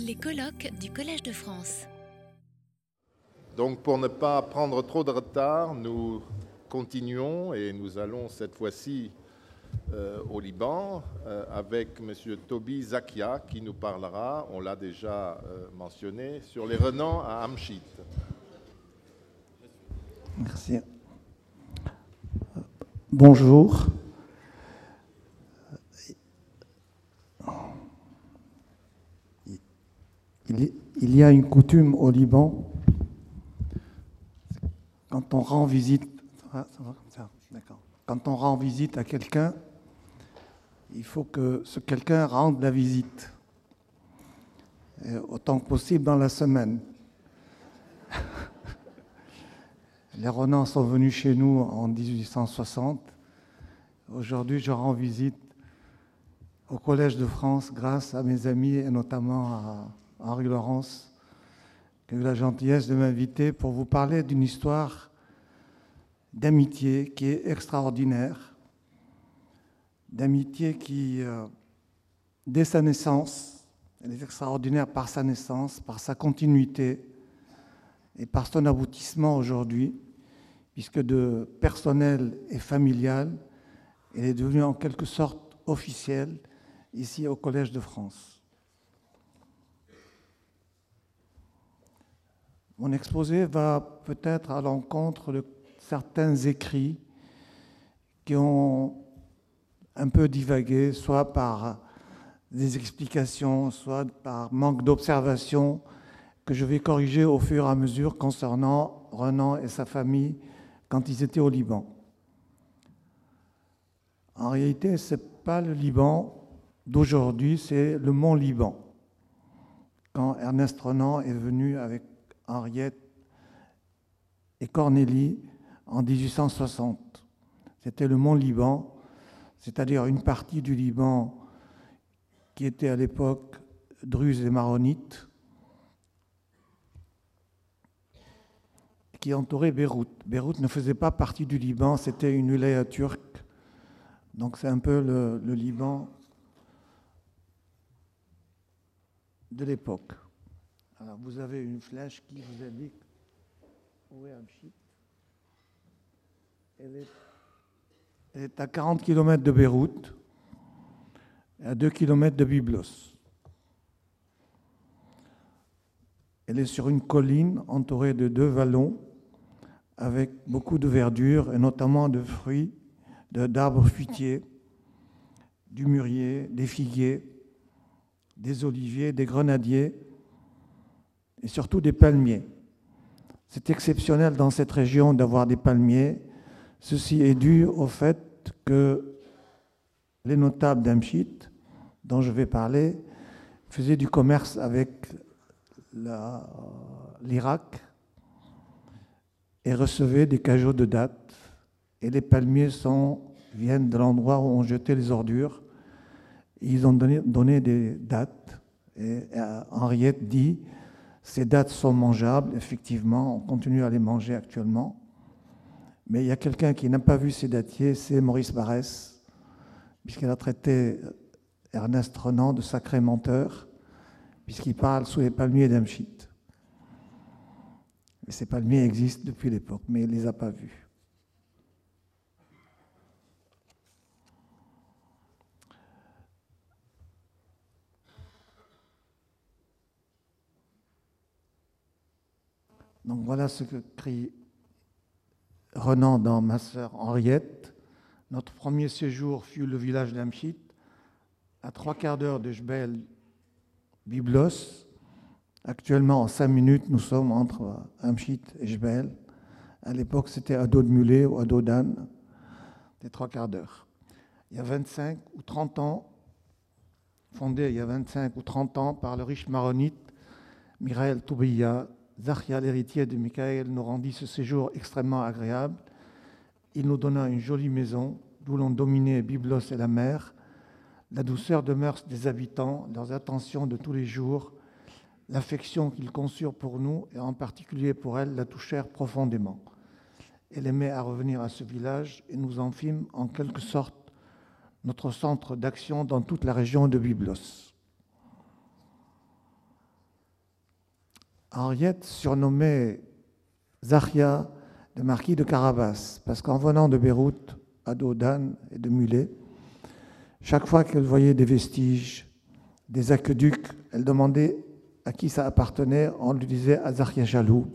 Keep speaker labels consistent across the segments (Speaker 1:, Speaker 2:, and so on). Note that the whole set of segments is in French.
Speaker 1: Les colloques du Collège de France.
Speaker 2: Donc pour ne pas prendre trop de retard, nous continuons et nous allons cette fois-ci euh, au Liban euh, avec M. Toby Zakia qui nous parlera, on l'a déjà euh, mentionné, sur les renans à Amchit.
Speaker 3: Merci. Bonjour. Il y a une coutume au Liban, quand on rend visite, quand on rend visite à quelqu'un, il faut que ce quelqu'un rende la visite, autant que possible dans la semaine. Les Renans sont venus chez nous en 1860. Aujourd'hui, je rends visite au Collège de France grâce à mes amis et notamment à Henri Laurence, qui a eu la gentillesse de m'inviter pour vous parler d'une histoire d'amitié qui est extraordinaire, d'amitié qui, euh, dès sa naissance, elle est extraordinaire par sa naissance, par sa continuité et par son aboutissement aujourd'hui, puisque de personnel et familial, elle est devenue en quelque sorte officielle ici au Collège de France. Mon exposé va peut-être à l'encontre de certains écrits qui ont un peu divagué, soit par des explications, soit par manque d'observation, que je vais corriger au fur et à mesure concernant Renan et sa famille quand ils étaient au Liban. En réalité, ce n'est pas le Liban d'aujourd'hui, c'est le mont Liban. Quand Ernest Renan est venu avec Henriette et Cornélie en 1860. C'était le mont Liban, c'est-à-dire une partie du Liban qui était à l'époque druze et maronite, qui entourait Beyrouth. Beyrouth ne faisait pas partie du Liban, c'était une wilaya turque. Donc c'est un peu le, le Liban de l'époque. Vous avez une flèche qui vous indique où est. Elle est, elle est à 40 km de Beyrouth, à 2 km de Byblos. Elle est sur une colline entourée de deux vallons avec beaucoup de verdure et notamment de fruits, d'arbres fruitiers, du mûrier, des figuiers, des oliviers, des grenadiers et surtout des palmiers. C'est exceptionnel dans cette région d'avoir des palmiers. Ceci est dû au fait que les notables d'Amchit, dont je vais parler, faisaient du commerce avec l'Irak et recevaient des cajots de dattes. Et les palmiers sont, viennent de l'endroit où on jetait les ordures. Ils ont donné, donné des dattes. Et Henriette dit ces dates sont mangeables, effectivement, on continue à les manger actuellement. Mais il y a quelqu'un qui n'a pas vu ces datiers, c'est Maurice Barrès, puisqu'il a traité Ernest Renan de sacré menteur, puisqu'il parle sous les palmiers d'Amchit. Et ces palmiers existent depuis l'époque, mais il ne les a pas vus. Donc voilà ce que crie Renan dans Ma sœur Henriette. Notre premier séjour fut le village d'Amchit, à trois quarts d'heure de Jbel Byblos. Actuellement, en cinq minutes, nous sommes entre Amchit et Jbel. À l'époque, c'était à dos de mulet ou à dos d'âne, des trois quarts d'heure. Il y a 25 ou 30 ans, fondé il y a 25 ou 30 ans par le riche maronite Mirael Toubiya, Zachia, l'héritier de Michael, nous rendit ce séjour extrêmement agréable. Il nous donna une jolie maison d'où l'on dominait Byblos et la mer, la douceur de mœurs des habitants, leurs attentions de tous les jours, l'affection qu'ils conçurent pour nous et en particulier pour elle la touchèrent profondément. Elle aimait à revenir à ce village et nous en fîmes en quelque sorte notre centre d'action dans toute la région de Byblos. Henriette surnommait Zahia le marquis de Carabas, parce qu'en venant de Beyrouth, à dos et de mulet, chaque fois qu'elle voyait des vestiges, des aqueducs, elle demandait à qui ça appartenait. On lui disait à Zahia Jaloub.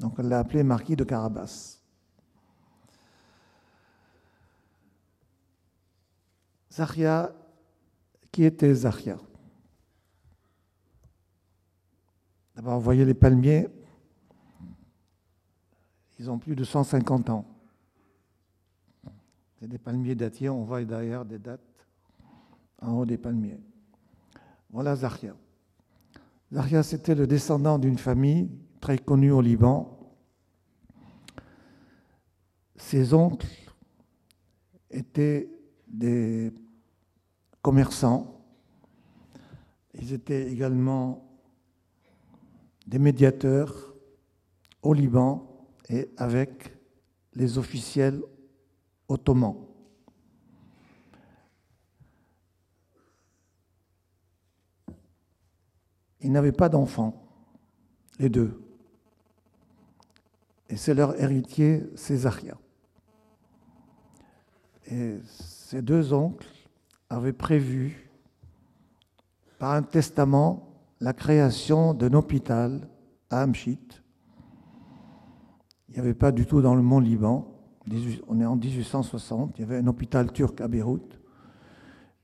Speaker 3: Donc elle l'a appelé marquis de Carabas. Zahia, qui était Zahia D'abord, vous voyez les palmiers, ils ont plus de 150 ans. C'est des palmiers dattiers, on voit derrière des dates en haut des palmiers. Voilà Zahia. Zahia, c'était le descendant d'une famille très connue au Liban. Ses oncles étaient des commerçants. Ils étaient également des médiateurs au Liban et avec les officiels ottomans. Ils n'avaient pas d'enfants, les deux. Et c'est leur héritier Césaria. Et ces deux oncles avaient prévu, par un testament, la création d'un hôpital à Amchit. Il n'y avait pas du tout dans le mont Liban. On est en 1860. Il y avait un hôpital turc à Beyrouth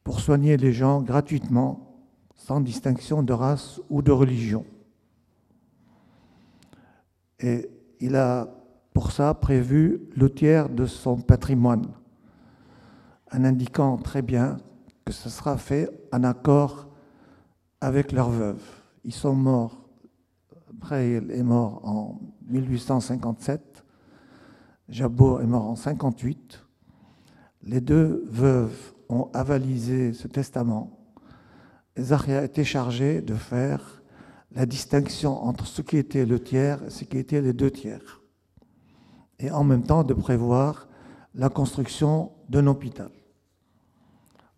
Speaker 3: pour soigner les gens gratuitement, sans distinction de race ou de religion. Et il a pour ça prévu le tiers de son patrimoine, en indiquant très bien que ce sera fait en accord avec leurs veuves. Ils sont morts. Breil est mort en 1857. Jabot est mort en 58. Les deux veuves ont avalisé ce testament. Et Zachia été chargé de faire la distinction entre ce qui était le tiers et ce qui était les deux tiers. Et en même temps de prévoir la construction d'un hôpital.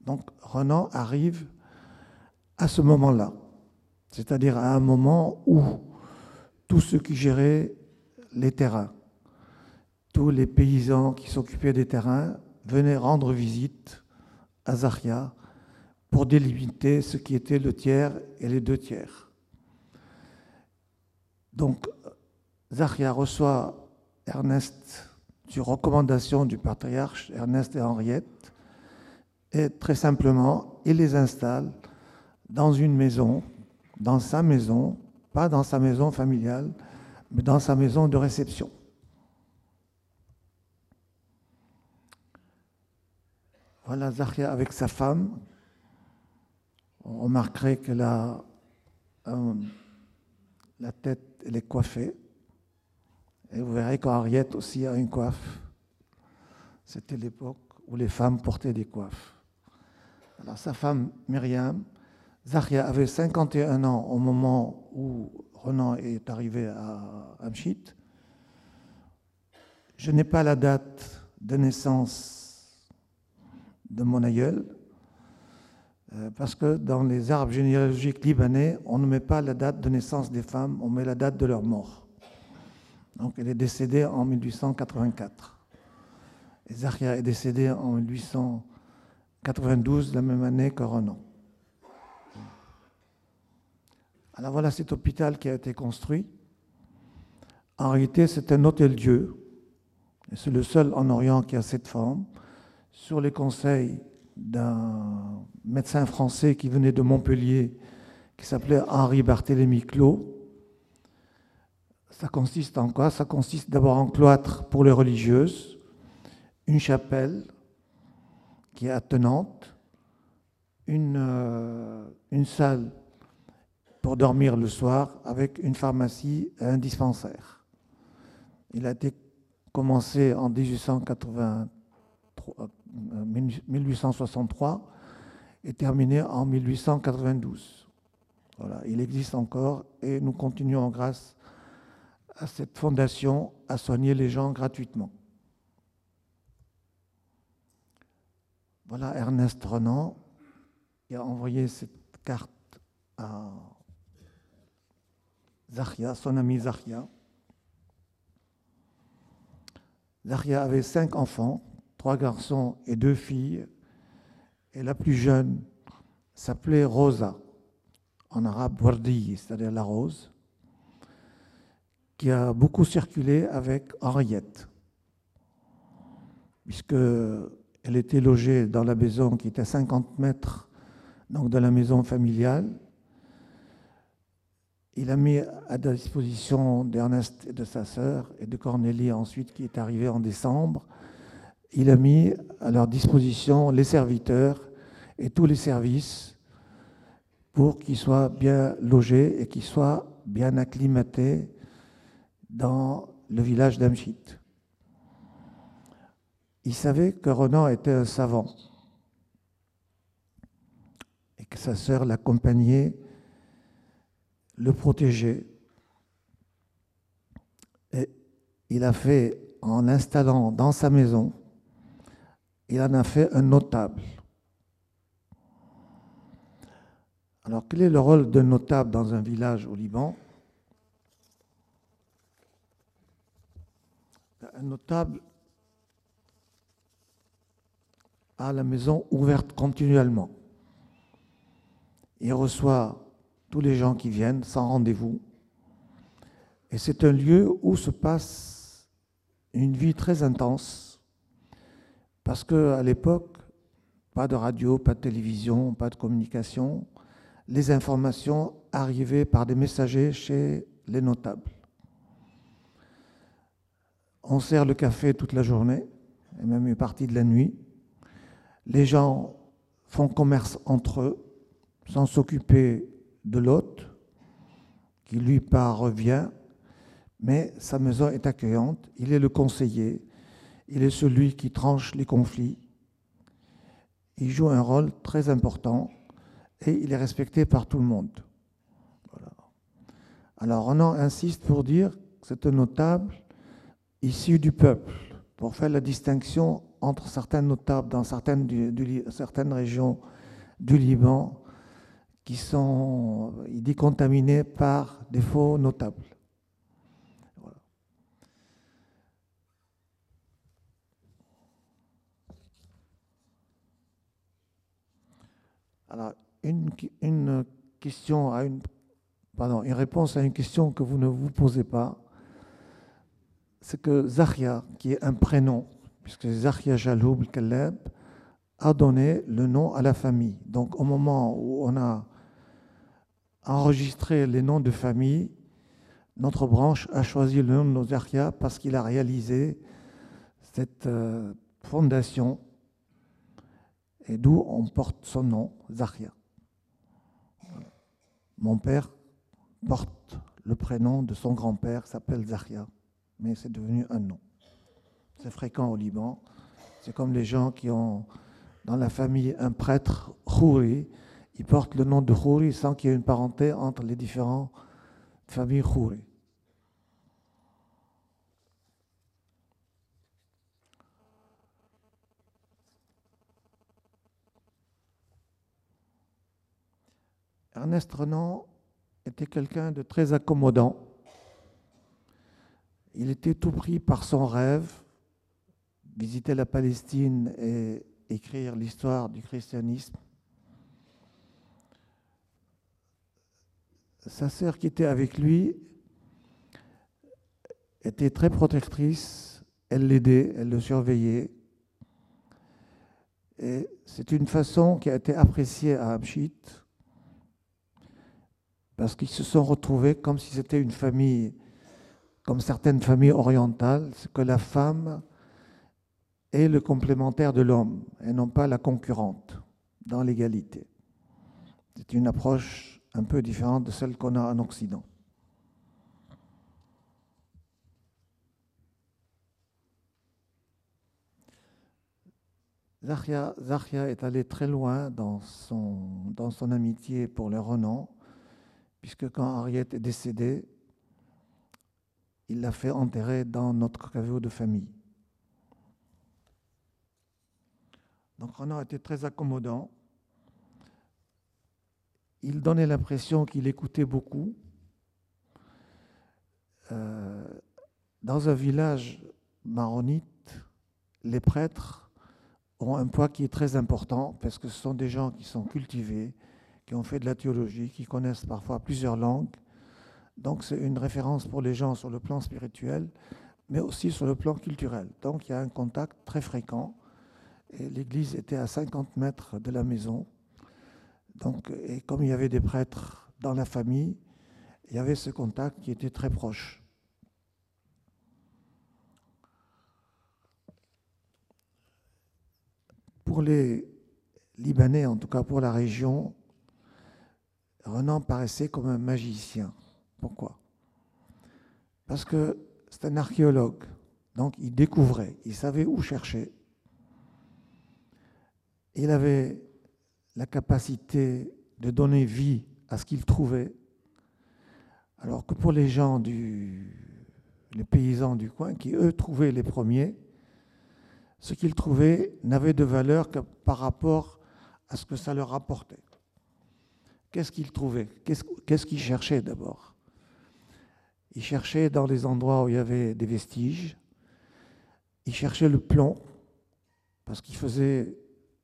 Speaker 3: Donc Renan arrive à ce moment-là, c'est-à-dire à un moment où tous ceux qui géraient les terrains, tous les paysans qui s'occupaient des terrains venaient rendre visite à Zaria pour délimiter ce qui était le tiers et les deux tiers. Donc, Zaria reçoit Ernest sur recommandation du patriarche Ernest et Henriette, et très simplement, il les installe dans une maison, dans sa maison, pas dans sa maison familiale, mais dans sa maison de réception. Voilà Zachia avec sa femme. On remarquerait qu'elle a euh, la tête, elle est coiffée. Et vous verrez qu'Henriette aussi a une coiffe. C'était l'époque où les femmes portaient des coiffes. Alors sa femme Myriam, Zachia avait 51 ans au moment où Renan est arrivé à Amchit. Je n'ai pas la date de naissance de mon aïeul, euh, parce que dans les arbres généalogiques libanais, on ne met pas la date de naissance des femmes, on met la date de leur mort. Donc elle est décédée en 1884. Et est décédé en 1892, la même année que Renan. Alors voilà cet hôpital qui a été construit. En réalité, c'est un hôtel-dieu. C'est le seul en Orient qui a cette forme. Sur les conseils d'un médecin français qui venait de Montpellier, qui s'appelait Henri Barthélemy Clos. Ça consiste en quoi? Ça consiste d'abord en cloître pour les religieuses, une chapelle qui est attenante, une, euh, une salle pour dormir le soir avec une pharmacie et un dispensaire. Il a été commencé en 1863 euh, et terminé en 1892. Voilà, il existe encore et nous continuons grâce à cette fondation à soigner les gens gratuitement. Voilà Ernest Renan qui a envoyé cette carte à Zahia, son ami Zahia. Zahia avait cinq enfants, trois garçons et deux filles, et la plus jeune s'appelait Rosa, en arabe Wardi, c'est-à-dire la rose, qui a beaucoup circulé avec Henriette, puisqu'elle était logée dans la maison qui était à 50 mètres donc de la maison familiale. Il a mis à disposition d'Ernest et de sa sœur et de Cornélie ensuite qui est arrivé en décembre. Il a mis à leur disposition les serviteurs et tous les services pour qu'ils soient bien logés et qu'ils soient bien acclimatés dans le village d'Amchit. Il savait que Renan était un savant et que sa sœur l'accompagnait, le protégeait. Et il a fait, en l'installant dans sa maison, il en a fait un notable. Alors, quel est le rôle d'un notable dans un village au Liban? Un notable a la maison ouverte continuellement. Il reçoit tous les gens qui viennent sans rendez-vous. Et c'est un lieu où se passe une vie très intense. Parce qu'à l'époque, pas de radio, pas de télévision, pas de communication. Les informations arrivaient par des messagers chez les notables. On sert le café toute la journée, et même une partie de la nuit. Les gens font commerce entre eux sans s'occuper de l'hôte, qui lui part revient, mais sa maison est accueillante, il est le conseiller, il est celui qui tranche les conflits, il joue un rôle très important et il est respecté par tout le monde. Alors Renan insiste pour dire que c'est un notable issu du peuple, pour faire la distinction entre certains notables dans certaines, certaines régions du Liban qui sont, il dit, contaminés par des faux notables. Alors, une, une, question à une, pardon, une réponse à une question que vous ne vous posez pas, c'est que Zahia, qui est un prénom, puisque Zahia Jaloub Kaleb, a donné le nom à la famille. Donc au moment où on a enregistré les noms de famille, notre branche a choisi le nom de nos Zahia parce qu'il a réalisé cette euh, fondation et d'où on porte son nom, Zahia. Mon père porte le prénom de son grand-père, s'appelle Zahia, mais c'est devenu un nom. C'est fréquent au Liban. C'est comme les gens qui ont dans la famille un prêtre Khouri, il porte le nom de Khouri sans qu'il y ait une parenté entre les différentes familles Khouri. Ernest Renan était quelqu'un de très accommodant. Il était tout pris par son rêve, visiter la Palestine et écrire l'histoire du christianisme. Sa sœur qui était avec lui était très protectrice, elle l'aidait, elle le surveillait. Et c'est une façon qui a été appréciée à Amchit parce qu'ils se sont retrouvés comme si c'était une famille, comme certaines familles orientales, que la femme est le complémentaire de l'homme et non pas la concurrente dans l'égalité. C'est une approche un peu différente de celle qu'on a en Occident. Zahia, est allé très loin dans son, amitié pour le Renan puisque quand Henriette est décédée, il l'a fait enterrer dans notre caveau de famille. Donc Renan était très accommodant. Il donnait l'impression qu'il écoutait beaucoup. euh, dans un village maronite, les prêtres ont un poids qui est très important parce que ce sont des gens qui sont cultivés, qui ont fait de la théologie, qui connaissent parfois plusieurs langues. Donc c'est une référence pour les gens sur le plan spirituel, mais aussi sur le plan culturel. Donc il y a un contact très fréquent. L'église était à 50 mètres de la maison. Donc, et comme il y avait des prêtres dans la famille, il y avait ce contact qui était très proche. Pour les Libanais, en tout cas pour la région, Renan paraissait comme un magicien. Pourquoi? Parce que c'est un archéologue, donc il découvrait, il savait où chercher. Il avait la capacité de donner vie à ce qu'il trouvait, alors que pour les gens du, les paysans du coin, qui eux trouvaient les premiers, ce qu'ils trouvaient n'avait de valeur que par rapport à ce que ça leur apportait. Qu'est-ce qu'ils trouvaient? Qu'est-ce qu'ils cherchaient d'abord? Ils cherchaient dans les endroits où il y avait des vestiges. Ils cherchaient le plomb, parce qu'il faisait,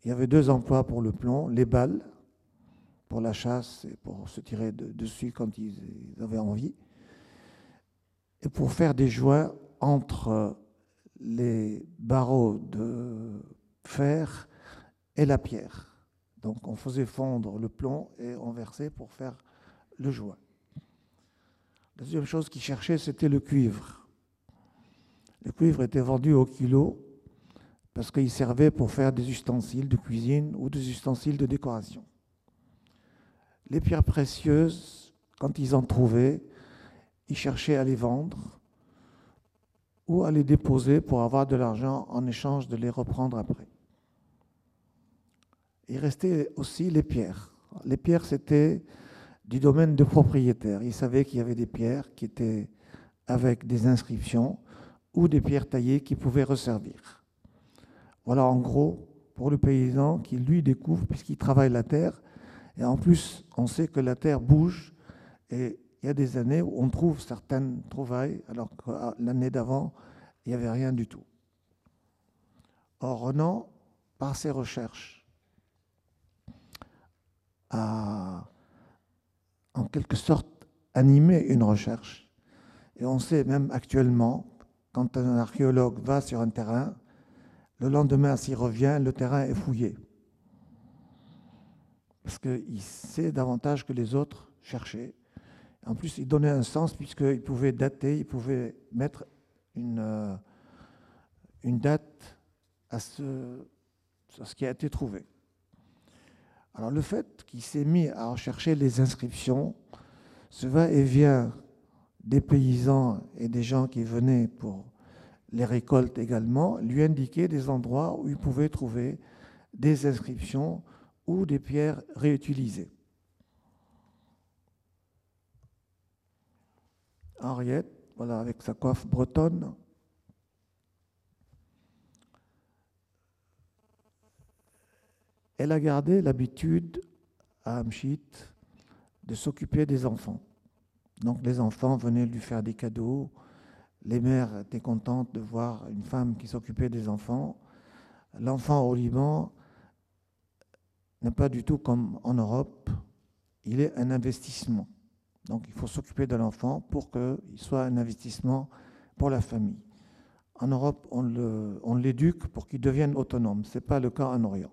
Speaker 3: il y avait deux emplois pour le plomb, les balles pour la chasse et pour se tirer dessus quand ils, avaient envie, et pour faire des joints entre les barreaux de fer et la pierre. Donc on faisait fondre le plomb et on versait pour faire le joint. La deuxième chose qu'ils cherchaient, c'était le cuivre. Le cuivre était vendu au kilo parce qu'il servait pour faire des ustensiles de cuisine ou des ustensiles de décoration. Les pierres précieuses, quand ils en trouvaient, ils cherchaient à les vendre ou à les déposer pour avoir de l'argent en échange de les reprendre après il restait aussi les pierres. Les pierres, c'était du domaine de propriétaire. Il savait qu'il y avait des pierres qui étaient avec des inscriptions ou des pierres taillées qui pouvaient resservir. Voilà en gros pour le paysan qui lui découvre puisqu'il travaille la terre. Et en plus, on sait que la terre bouge et il y a des années où on trouve certaines trouvailles alors que l'année d'avant, il n'y avait rien du tout. Or, Renan, par ses recherches, a en quelque sorte animé une recherche. Et on sait même actuellement, quand un archéologue va sur un terrain, le lendemain, s'il revient, le terrain est fouillé. Parce qu'il sait davantage que les autres chercher. En plus, il donnait un sens puisqu'il pouvait dater, il pouvait mettre une, euh, une date à ce, à ce qui a été trouvé. Alors le fait qu'il s'est mis à rechercher les inscriptions, ce va-et-vient des paysans et des gens qui venaient pour les récoltes également, lui indiquait des endroits où il pouvait trouver des inscriptions ou des pierres réutilisées. Henriette, voilà, avec sa coiffe bretonne, elle a gardé l'habitude à Amchit de s'occuper des enfants. Donc les enfants venaient lui faire des cadeaux. Les mères étaient contentes de voir une femme qui s'occupait des enfants. L'enfant au Liban n'est pas du tout comme en Europe. Il est un investissement. Donc il faut s'occuper de l'enfant pour qu'il soit un investissement pour la famille. En Europe, on l'éduque pour qu'il devienne autonome. Ce n'est pas le cas en Orient.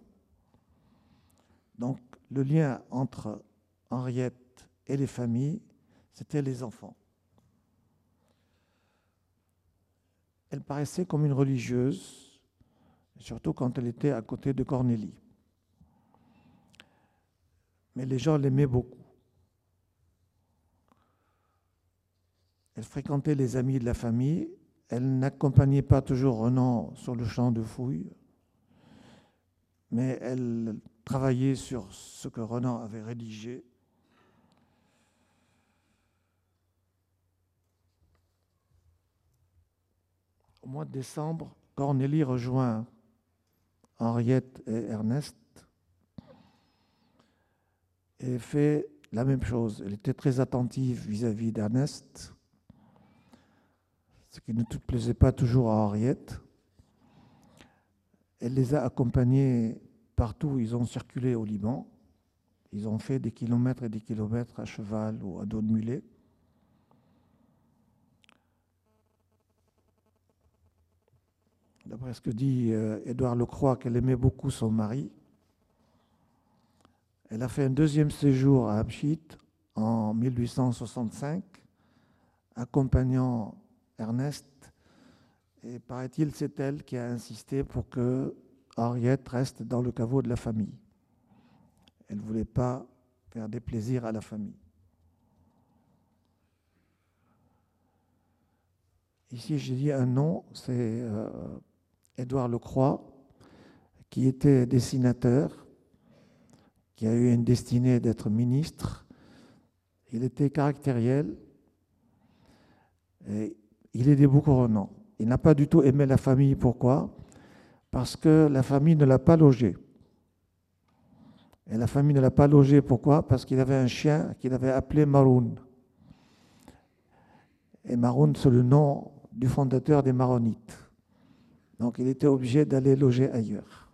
Speaker 3: Donc le lien entre Henriette et les familles, c'était les enfants. Elle paraissait comme une religieuse, surtout quand elle était à côté de Cornélie. Mais les gens l'aimaient beaucoup. Elle fréquentait les amis de la famille. Elle n'accompagnait pas toujours Renan sur le champ de fouilles, mais elle travailler sur ce que Renan avait rédigé. Au mois de décembre, Cornélie rejoint Henriette et Ernest et fait la même chose. Elle était très attentive vis-à-vis d'Ernest. ce qui ne plaisait pas toujours à Henriette. Elle les a accompagnés partout ils ont circulé au Liban. Ils ont fait des kilomètres et des kilomètres à cheval ou à dos de mulet. D'après ce que dit euh, Édouard Lecroix, qu'elle aimait beaucoup son mari. Elle a fait un deuxième séjour à Amchit en 1865, accompagnant Ernest. Et paraît-il, c'est elle qui a insisté pour que Henriette reste dans le caveau de la famille. Elle ne voulait pas faire des plaisirs à la famille. Ici, j'ai dit un nom, c'est euh, Édouard Lecroix, qui était dessinateur, qui a eu une destinée d'être ministre. Il était caractériel et il est renom. Il n'a pas du tout aimé la famille. Pourquoi? Parce que la famille ne l'a pas logé. Et la famille ne l'a pas logé. Pourquoi? Parce qu'il avait un chien qu'il avait appelé Maroun. Et Maroun, c'est le nom du fondateur des Maronites. Donc il était obligé d'aller loger ailleurs.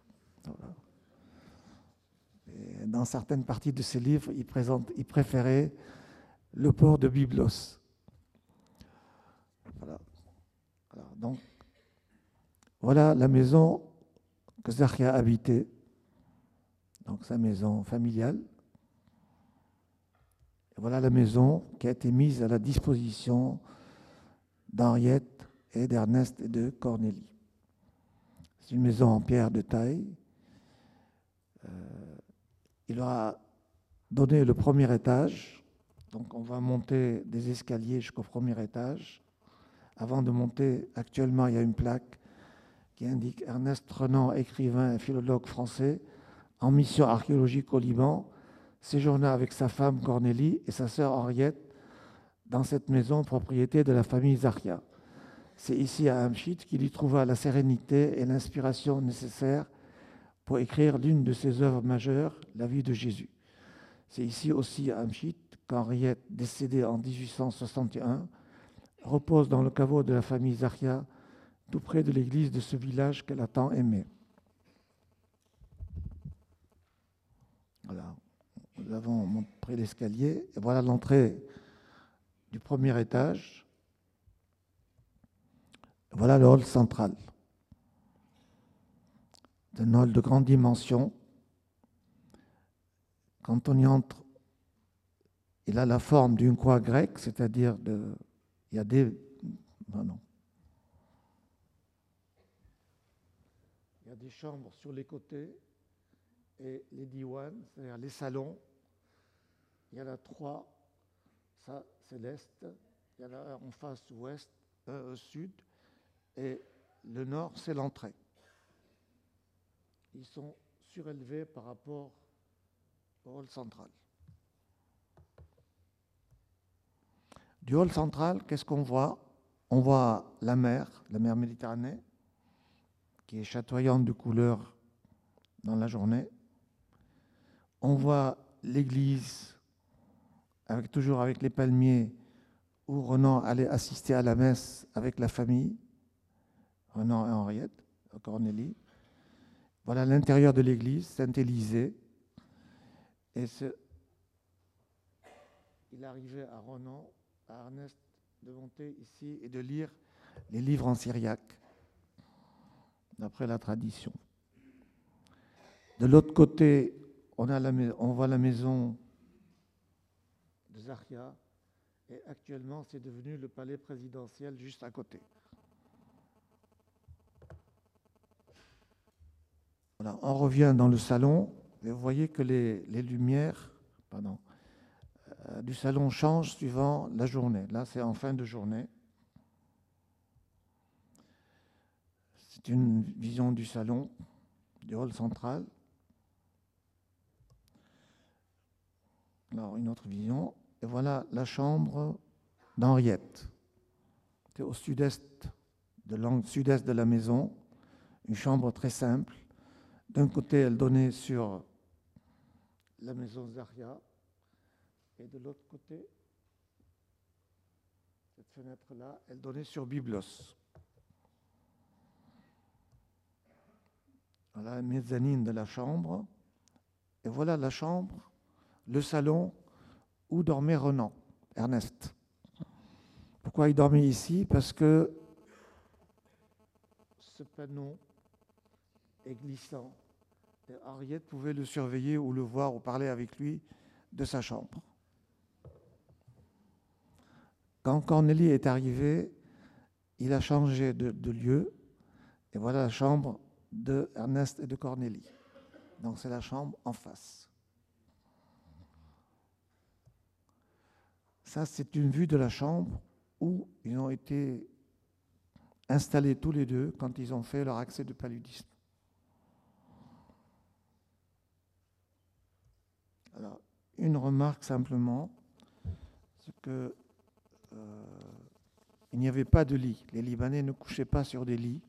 Speaker 3: dans certaines parties de ses livres, il, préférait le port de Byblos. Voilà la maison que Zachia habitait, donc sa maison familiale. voilà la maison qui a été mise à la disposition d'Henriette et d'Ernest et de Cornélie. Une maison en pierre de taille. Euh, il leur a donné le premier étage. Donc on va monter des escaliers jusqu'au premier étage. Avant de monter, actuellement, il y a une plaque qui indique Ernest Renan, écrivain et philologue français, en mission archéologique au Liban, séjourna avec sa femme Cornélie et sa sœur Henriette dans cette maison propriété de la famille Zaria. C'est ici à Amchit qu'il y trouva la sérénité et l'inspiration nécessaires pour écrire l'une de ses œuvres majeures, La vie de Jésus. C'est ici aussi à Amchit qu'Henriette, décédée en 1861, repose dans le caveau de la famille Zaria, tout près de l'église de ce village qu'elle a tant aimé. Voilà, nous avons montré l'escalier, voilà l'entrée du premier étage. Voilà le hall central. C'est un hall de grande dimension. Quand on y entre, il a la forme d'une croix grecque, c'est-à-dire de, il y a des, non. Il y a des chambres sur les côtés et les diwan, c'est-à-dire les salons. Il y en a trois, ça c'est l'est, il y en a un en face ouest, sud, et le nord, c'est l'entrée. Ils sont surélevés par rapport au hall central. Du hall central, qu'est-ce qu'on voit? On voit la mer, la mer Méditerranée, qui est chatoyante de couleurs dans la journée. On voit l'église, toujours avec les palmiers, où Renan allait assister à la messe avec la famille. Renan et Henriette, Cornélie. Voilà l'intérieur de l'église, Saint-Élysée. Il arrivait à Renan, à Ernest, de monter ici et de lire les livres en syriaque, d'après la tradition. De l'autre côté, on, on voit la maison de Zaria, et actuellement, c'est devenu le palais présidentiel juste à côté. On revient dans le salon et vous voyez que les, lumières euh, du salon changent suivant la journée. Là, c'est en fin de journée. C'est une vision du salon, du hall central. Alors, une autre vision. Et voilà la chambre d'Henriette. C'est au sud-est de sud-est de la maison. Une chambre très simple d'un côté, elle donnait sur la maison Zaria, et de l'autre côté, Cette fenêtre-là, elle donnait sur Byblos. Voilà la mezzanine de la chambre. Et voilà la chambre, le salon où dormait Renan, Ernest. Pourquoi il dormait ici? Parce que ce panneau est glissant. Et Henriette pouvait le surveiller ou le voir ou parler avec lui de sa chambre. Quand Cornélie est arrivé, il a changé de, de lieu. Et voilà la chambre de Ernest et de Cornélie. Donc c'est la chambre en face. Ça, c'est une vue de la chambre où ils ont été installés tous les deux quand ils ont fait leur accès de paludisme. Alors, une remarque simplement, c'est que euh, il n'y avait pas de lit. Les Libanais ne couchaient pas sur des lits.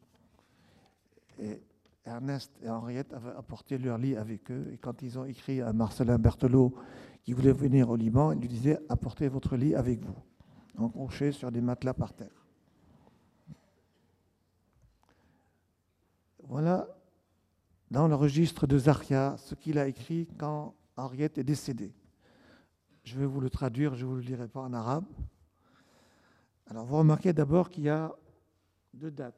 Speaker 3: Ernest et Henriette avaient apporté leur lit avec eux. Et quand ils ont écrit à Marcelin Berthelot qui voulait venir au Liban, il lui disait apportez votre lit avec vous. Donc sur des matelas par terre. Voilà dans le registre de Zaria ce qu'il a écrit quand Henriette est décédée. Je vais vous le traduire, je ne vous le dirai pas en arabe. Alors vous remarquez d'abord qu'il y a deux dates.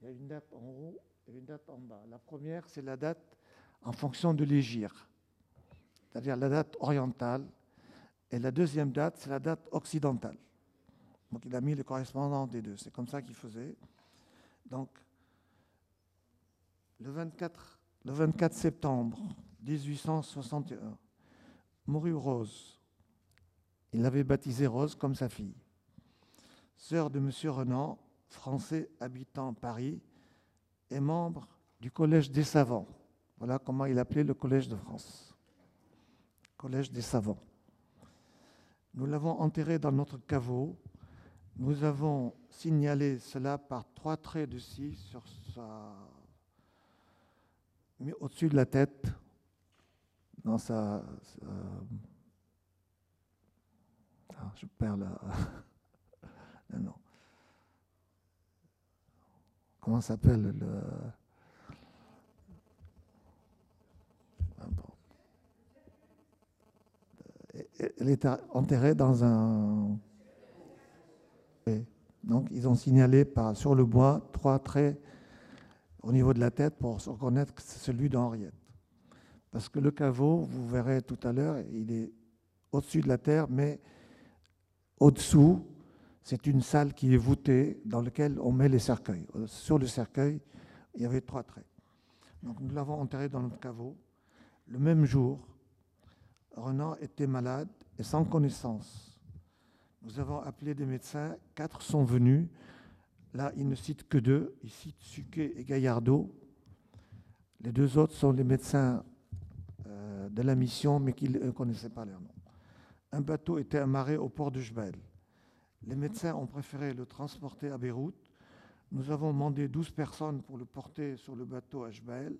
Speaker 3: Il y a une date en haut et une date en bas. La première, c'est la date en fonction de l'égir, c'est-à-dire la date orientale. Et la deuxième date, c'est la date occidentale. Donc il a mis les correspondants des deux. C'est comme ça qu'il faisait. Donc le 24, le 24 septembre 1861, mourut Rose. Il l'avait baptisée Rose comme sa fille. Sœur de M. Renan, français habitant Paris, et membre du Collège des savants. Voilà comment il appelait le Collège de France. Collège des savants. Nous l'avons enterré dans notre caveau. Nous avons signalé cela par trois traits de scie sur sa... Au-dessus de la tête, dans sa... sa... Ah, je perds la... non, non. comment s'appelle le. Elle est enterrée dans un. Donc, ils ont signalé par, sur le bois trois traits au niveau de la tête pour se reconnaître que c'est celui d'Henriette. Parce que le caveau, vous verrez tout à l'heure, il est au-dessus de la terre, mais au-dessous, c'est une salle qui est voûtée dans laquelle on met les cercueils. Sur le cercueil, il y avait trois traits. Donc nous l'avons enterré dans notre caveau. Le même jour, Renan était malade et sans connaissance. Nous avons appelé des médecins, quatre sont venus. Là, il ne cite que deux. Il cite Suquet et Gaillardeau. Les deux autres sont les médecins euh, de la mission, mais qui ne connaissaient pas leur nom. Un bateau était amarré au port de Jebel. Les médecins ont préféré le transporter à Beyrouth. Nous avons demandé 12 personnes pour le porter sur le bateau à Jebel.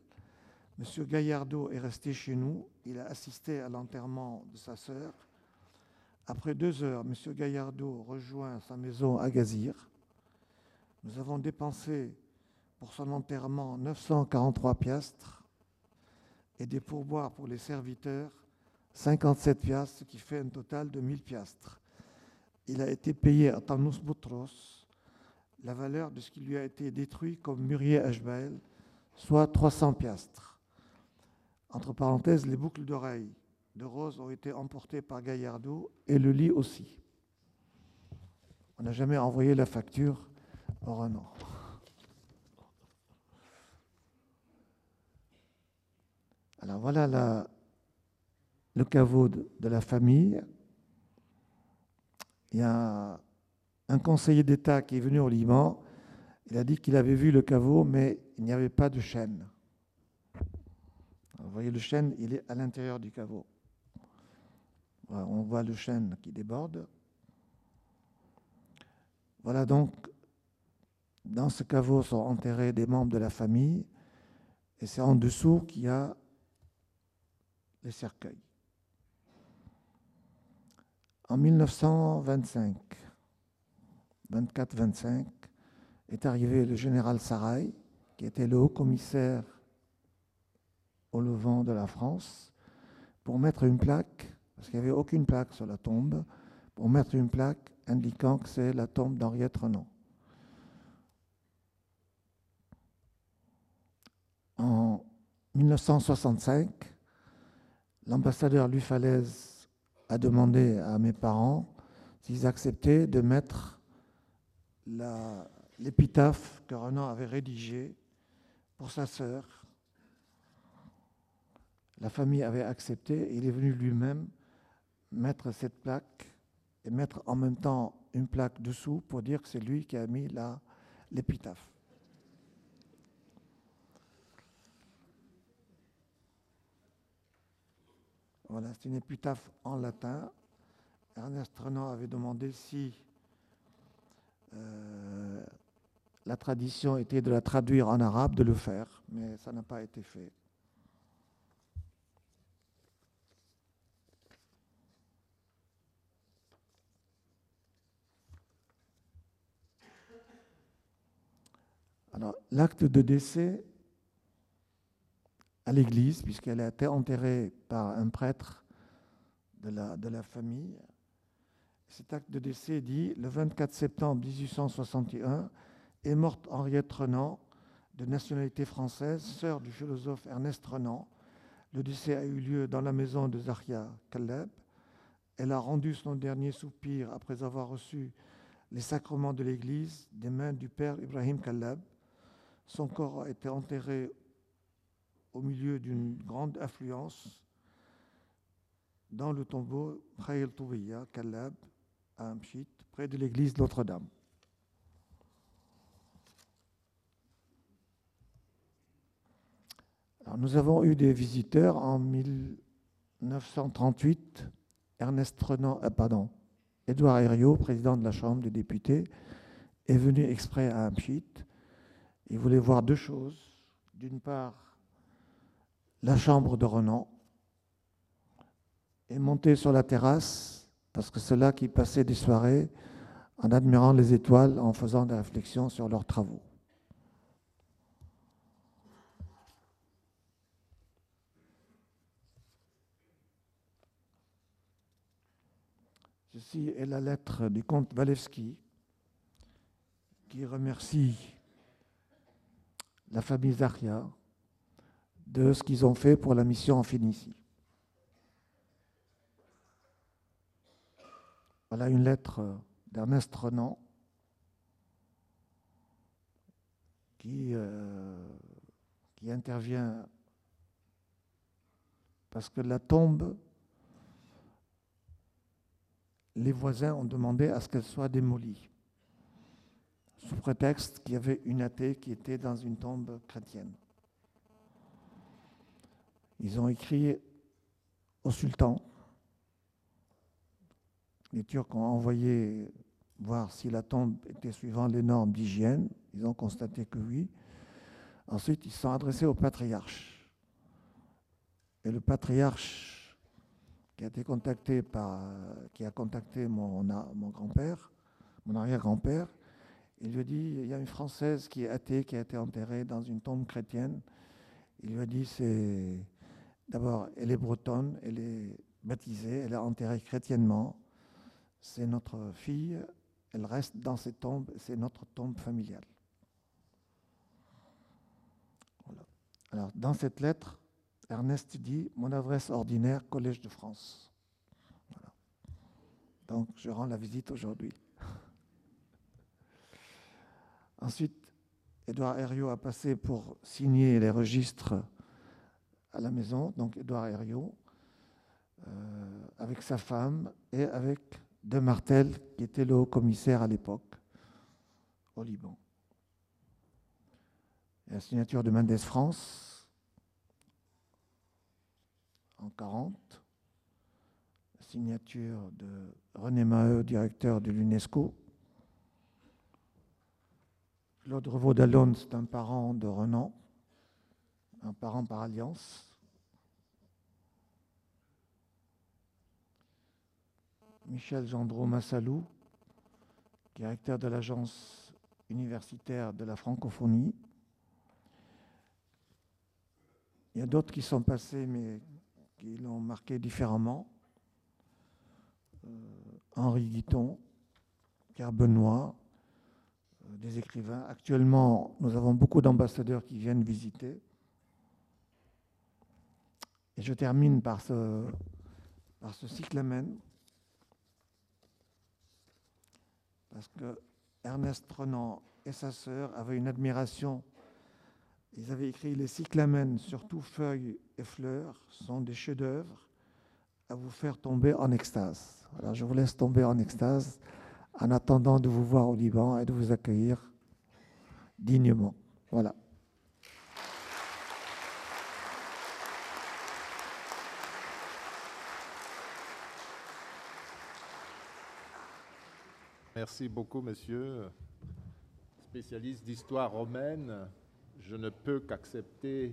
Speaker 3: Monsieur Gaillardeau est resté chez nous. Il a assisté à l'enterrement de sa sœur. Après deux heures, Monsieur Gaillardeau rejoint sa maison à Gazir. Nous avons dépensé pour son enterrement 943 piastres et des pourboires pour les serviteurs 57 piastres, ce qui fait un total de 1000 piastres il a été payé à Tanous Boutros la valeur de ce qui lui a été détruit comme mûrier à soit 300 piastres. Entre parenthèses, les boucles d'oreilles de Rose ont été emportées par Gaillardo et le lit aussi. On n'a jamais envoyé la facture au Renan. Alors voilà le caveau de la famille il y a un conseiller d'État qui est venu au Liban. Il a dit qu'il avait vu le caveau, mais il n'y avait pas de chêne. vous voyez, le chêne, il est à l'intérieur du caveau. on voit le chêne qui déborde. Voilà donc, dans ce caveau sont enterrés des membres de la famille, et c'est en dessous qu'il y a cercueils. En 1925, 24-25, est arrivé le général Sarai, qui était le haut commissaire au Levant de la France, pour mettre une plaque, parce qu'il n'y avait aucune plaque sur la tombe, pour mettre une plaque indiquant que c'est la tombe d'Henriette Renan. En 1965, l'ambassadeur Louis Falaise a demandé à mes parents s'ils acceptaient de mettre l'épitaphe que Renan avait rédigée pour sa sœur. La famille avait accepté et il est venu lui-même mettre cette plaque et mettre en même temps une plaque dessous pour dire que c'est lui qui a mis l'épitaphe. Voilà, c'est une épitaphe en latin. Ernest Renan avait demandé si euh, la tradition était de la traduire en arabe, de le faire, mais ça n'a pas été fait. Alors, l'acte de décès à l'église, puisqu'elle a été enterrée par un prêtre de la, famille. Cet acte de décès dit le 24 septembre 1861 est morte Henriette Renan, de nationalité française, sœur du philosophe Ernest Renan. Le décès a eu lieu dans la maison de Zahia Kaleb. Elle a rendu son dernier soupir après avoir reçu les sacrements de l'Église des mains du père Ibrahim Kaleb. Son corps a été enterré au milieu d'une grande affluence dans le tombeau Toubiya, Kalab, à Amchit, près de l'église Notre-Dame. nous avons eu des visiteurs en 1938. Ernest Renan, euh, pardon, Édouard Herriot, président de la Chambre des députés, est venu exprès à Amchit. Il voulait voir deux choses. D'une part, la chambre de Renan et monter sur la terrasse, parce que c'est là qu'ils passaient des soirées en admirant les étoiles, en faisant des réflexions sur leurs travaux. Ceci est la lettre du comte Walewski qui remercie la famille Zaria de ce qu'ils ont fait pour la mission en Phénicie. Voilà une lettre d'Ernest Renan qui, euh, qui intervient parce que la tombe, les voisins ont demandé à ce qu'elle soit démolie, sous prétexte qu'il y avait une athée qui était dans une tombe chrétienne. Ils ont écrit au sultan. Les Turcs ont envoyé voir si la tombe était suivant les normes d'hygiène. Ils ont constaté que oui. Ensuite, ils sont adressés au patriarche. Et le patriarche qui a été contacté par, qui a contacté mon, mon grand-père, mon arrière-grand-père, il lui a dit il y a une Française qui est athée, qui a été enterrée dans une tombe chrétienne. Il lui a dit c'est D'abord, elle est bretonne, elle est baptisée, elle est enterrée chrétiennement. C'est notre fille, elle reste dans cette tombe, c'est notre tombe familiale. Alors, dans cette lettre, Ernest dit Mon adresse ordinaire, Collège de France. Donc, je rends la visite aujourd'hui. Ensuite, Édouard Herriot a passé pour signer les registres à la maison, donc Édouard Herriot, euh, avec sa femme et avec De Martel, qui était le haut commissaire à l'époque au Liban. la signature de Mendes France en 40. La signature de René Maheu, directeur de l'UNESCO. Claude Revaud d'Allonne, c'est un parent de Renan un parent par alliance. Michel Gendreau Massalou, directeur de l'Agence universitaire de la francophonie. Il y a d'autres qui sont passés, mais qui l'ont marqué différemment. Euh, Henri Guiton, Pierre Benoît, euh, des écrivains. Actuellement, nous avons beaucoup d'ambassadeurs qui viennent visiter. Et je termine par ce, par ce. Parce que Ernest Renan et sa sœur avaient une admiration. Ils avaient écrit Les cyclamens, surtout feuilles et fleurs, sont des chefs-d'œuvre à vous faire tomber en extase. Alors je vous laisse tomber en extase en attendant de vous voir au Liban et de vous accueillir dignement. Voilà.
Speaker 2: Merci beaucoup, monsieur. Spécialiste d'histoire romaine, je ne peux qu'accepter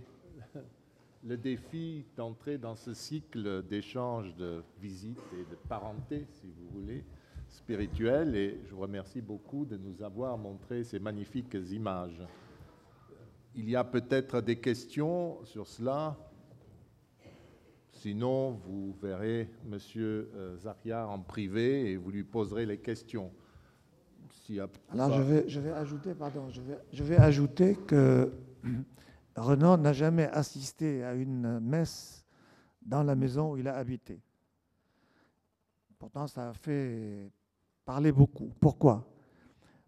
Speaker 2: le défi d'entrer dans ce cycle d'échange de visites et de parenté, si vous voulez, spirituelle. Et je vous remercie beaucoup de nous avoir montré ces magnifiques images. Il y a peut-être des questions sur cela? Sinon, vous verrez Monsieur euh, Zaria en privé et vous lui poserez les questions.
Speaker 3: Alors je vais, je vais ajouter, pardon, je vais, je vais ajouter que Renan n'a jamais assisté à une messe dans la maison où il a habité. Pourtant, ça a fait parler beaucoup. Pourquoi?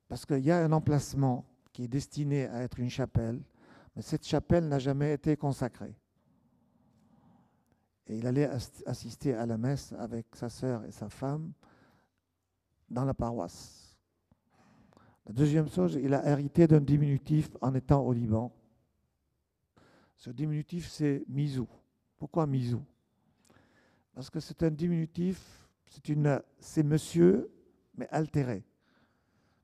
Speaker 3: Parce qu'il y a un emplacement qui est destiné à être une chapelle, mais cette chapelle n'a jamais été consacrée. Et il allait assister à la messe avec sa sœur et sa femme dans la paroisse. La deuxième chose, il a hérité d'un diminutif en étant au Liban. Ce diminutif, c'est Mizou. Pourquoi Mizou? Parce que c'est un diminutif, c'est, une, c'est monsieur, mais altéré.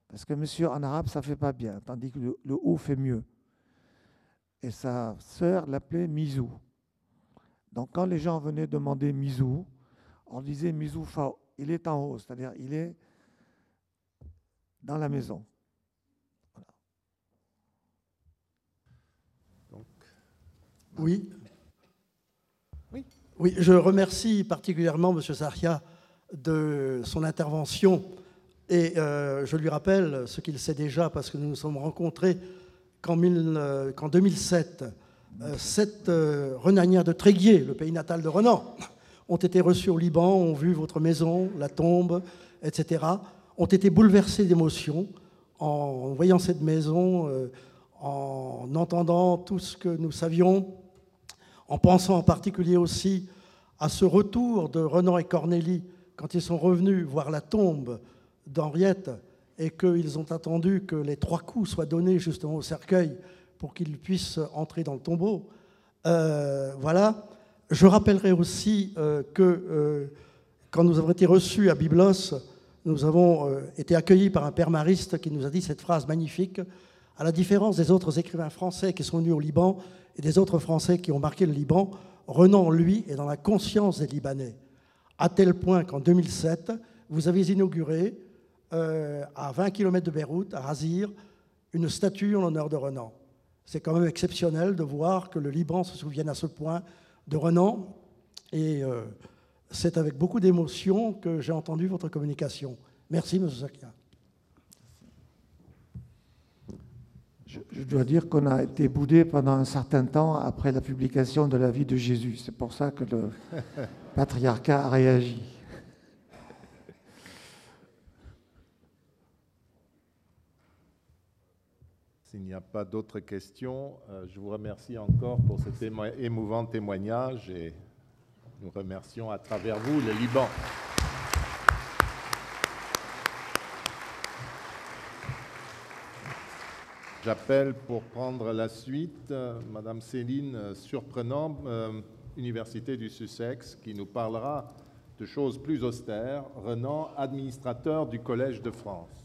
Speaker 3: Parce que monsieur en arabe, ça ne fait pas bien, tandis que le, le haut fait mieux. Et sa sœur l'appelait Mizou. Donc quand les gens venaient demander Mizou, on disait Mizou il est en haut, c'est-à-dire il est dans la maison.
Speaker 4: Oui. Oui. Je remercie particulièrement M. Zaria de son intervention et euh, je lui rappelle ce qu'il sait déjà parce que nous nous sommes rencontrés qu'en 2007, euh, sept euh, renaniens de Tréguier, le pays natal de Renan, ont été reçus au Liban, ont vu votre maison, la tombe, etc., ont été bouleversés d'émotion en voyant cette maison, en entendant tout ce que nous savions en pensant en particulier aussi à ce retour de Renan et Cornélie quand ils sont revenus voir la tombe d'Henriette et qu'ils ont attendu que les trois coups soient donnés justement au cercueil pour qu'ils puissent entrer dans le tombeau. Euh, voilà. Je rappellerai aussi euh, que euh, quand nous avons été reçus à Byblos, nous avons été accueillis par un père mariste qui nous a dit cette phrase magnifique. À la différence des autres écrivains français qui sont venus au Liban, et des autres Français qui ont marqué le Liban, Renan, lui, est dans la conscience des Libanais, à tel point qu'en 2007, vous avez inauguré, euh, à 20 km de Beyrouth, à Razir, une statue en l'honneur de Renan. C'est quand même exceptionnel de voir que le Liban se souvienne à ce point de Renan, et euh, c'est avec beaucoup d'émotion que j'ai entendu votre communication. Merci, M. Zakia.
Speaker 3: Je, dois dire qu'on a été boudé pendant un certain temps après la publication de la vie de Jésus. C'est pour ça que le patriarcat a réagi.
Speaker 2: S'il n'y a pas d'autres questions, euh, je vous remercie encore pour cet émouvant témoignage et nous remercions à travers vous le Liban. J'appelle pour prendre la suite euh, Madame Céline euh, Surprenant, euh, Université du Sussex, qui nous parlera de choses plus austères. Renan, administrateur du Collège de France.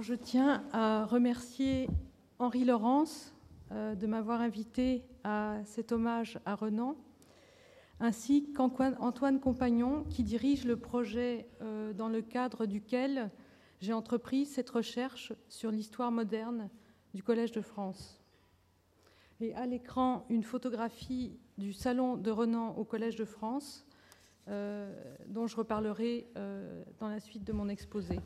Speaker 5: Je tiens à remercier Henri Laurence euh, de m'avoir invité à cet hommage à Renan, ainsi qu'Antoine Compagnon qui dirige le projet euh, dans le cadre duquel j'ai entrepris cette recherche sur l'histoire moderne du Collège de France. Et à l'écran, une photographie du salon de Renan au Collège de France, euh, dont je reparlerai dans la suite de mon exposé.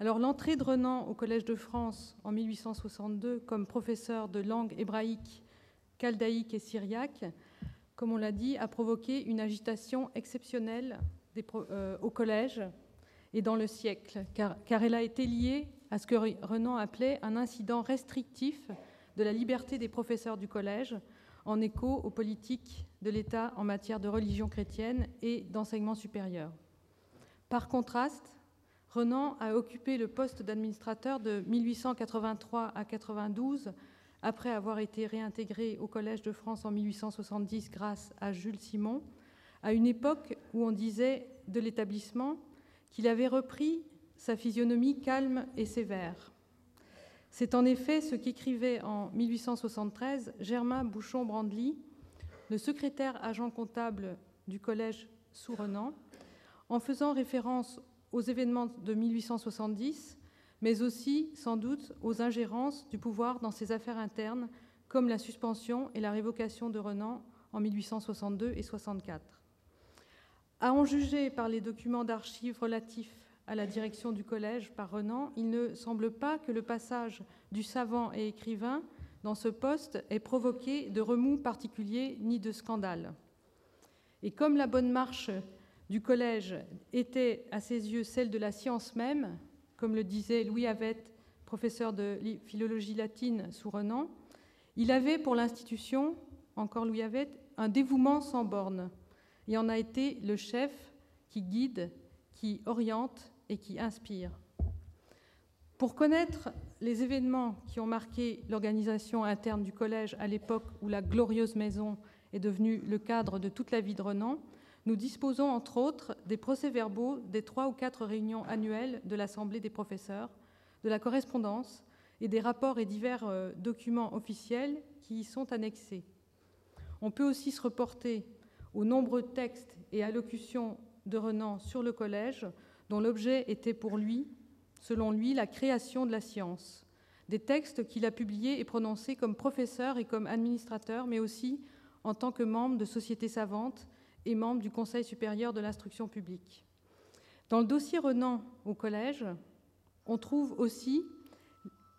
Speaker 5: Alors l'entrée de Renan au Collège de France en 1862 comme professeur de langue hébraïque, chaldaïque et syriaque, comme on l'a dit, a provoqué une agitation exceptionnelle euh, au collège et dans le siècle, car elle a été liée à ce que Renan appelait un incident restrictif de la liberté des professeurs du collège, en écho aux politiques de l'État en matière de religion chrétienne et d'enseignement supérieur. Par contraste, Renan a occupé le poste d'administrateur de 1883 à 92, après avoir été réintégré au Collège de France en 1870 grâce à Jules Simon, à une époque où on disait de l'établissement qu'il avait repris sa physionomie calme et sévère. C'est en effet ce qu'écrivait en 1873 Germain Bouchon-Brandly, le secrétaire agent comptable du collège sous Renan, en faisant référence aux événements de 1870, mais aussi sans doute aux ingérences du pouvoir dans ses affaires internes, comme la suspension et la révocation de Renan en 1862 et 64. À en juger par les documents d'archives relatifs à la direction du collège par Renan, il ne semble pas que le passage du savant et écrivain dans ce poste ait provoqué de remous particuliers ni de scandale. Et comme la bonne marche du collège était à ses yeux celle de la science même, comme le disait Louis Avette, professeur de philologie latine sous Renan, il avait pour l'institution, encore Louis Avette, un dévouement sans borne et en a été le chef qui guide, qui oriente et qui inspire. Pour connaître les événements qui ont marqué l'organisation interne du collège à l'époque où la glorieuse maison est devenue le cadre de toute la vie de Renan, nous disposons entre autres des procès-verbaux des trois ou quatre réunions annuelles de l'Assemblée des professeurs, de la correspondance et des rapports et divers euh, documents officiels qui y sont annexés. On peut aussi se reporter aux nombreux textes et allocutions de Renan sur le collège dont l'objet était pour lui, selon lui, la création de la science. Des textes qu'il a publiés et prononcés comme professeur et comme administrateur, mais aussi en tant que membre de sociétés savantes et membre du Conseil supérieur de l'instruction publique. Dans le dossier Renan au collège, on trouve aussi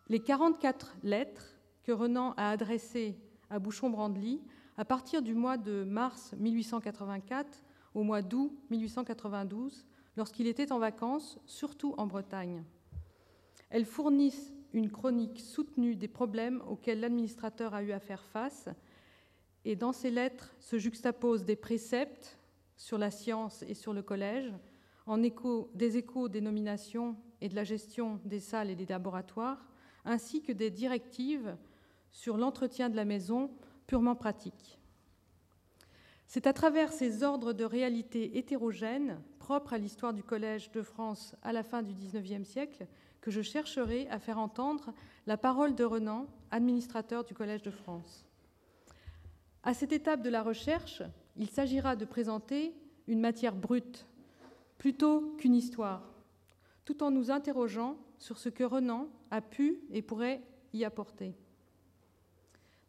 Speaker 5: les 44 lettres que Renan a adressées à Bouchon-Brandly à partir du mois de mars 1884 au mois d'août 1892, lorsqu'il était en vacances, surtout en Bretagne. Elles fournissent une chronique soutenue des problèmes auxquels l'administrateur a eu à faire face, et dans ces lettres se juxtaposent des préceptes sur la science et sur le collège, des échos des nominations et de la gestion des salles et des laboratoires, ainsi que des directives sur l'entretien de la maison purement pratique. C'est à travers ces ordres de réalité hétérogènes, propres à l'histoire du Collège de France à la fin du XIXe siècle, que je chercherai à faire entendre la parole de Renan, administrateur du Collège de France. À cette étape de la recherche, il s'agira de présenter une matière brute, plutôt qu'une histoire, tout en nous interrogeant sur ce que Renan a pu et pourrait y apporter.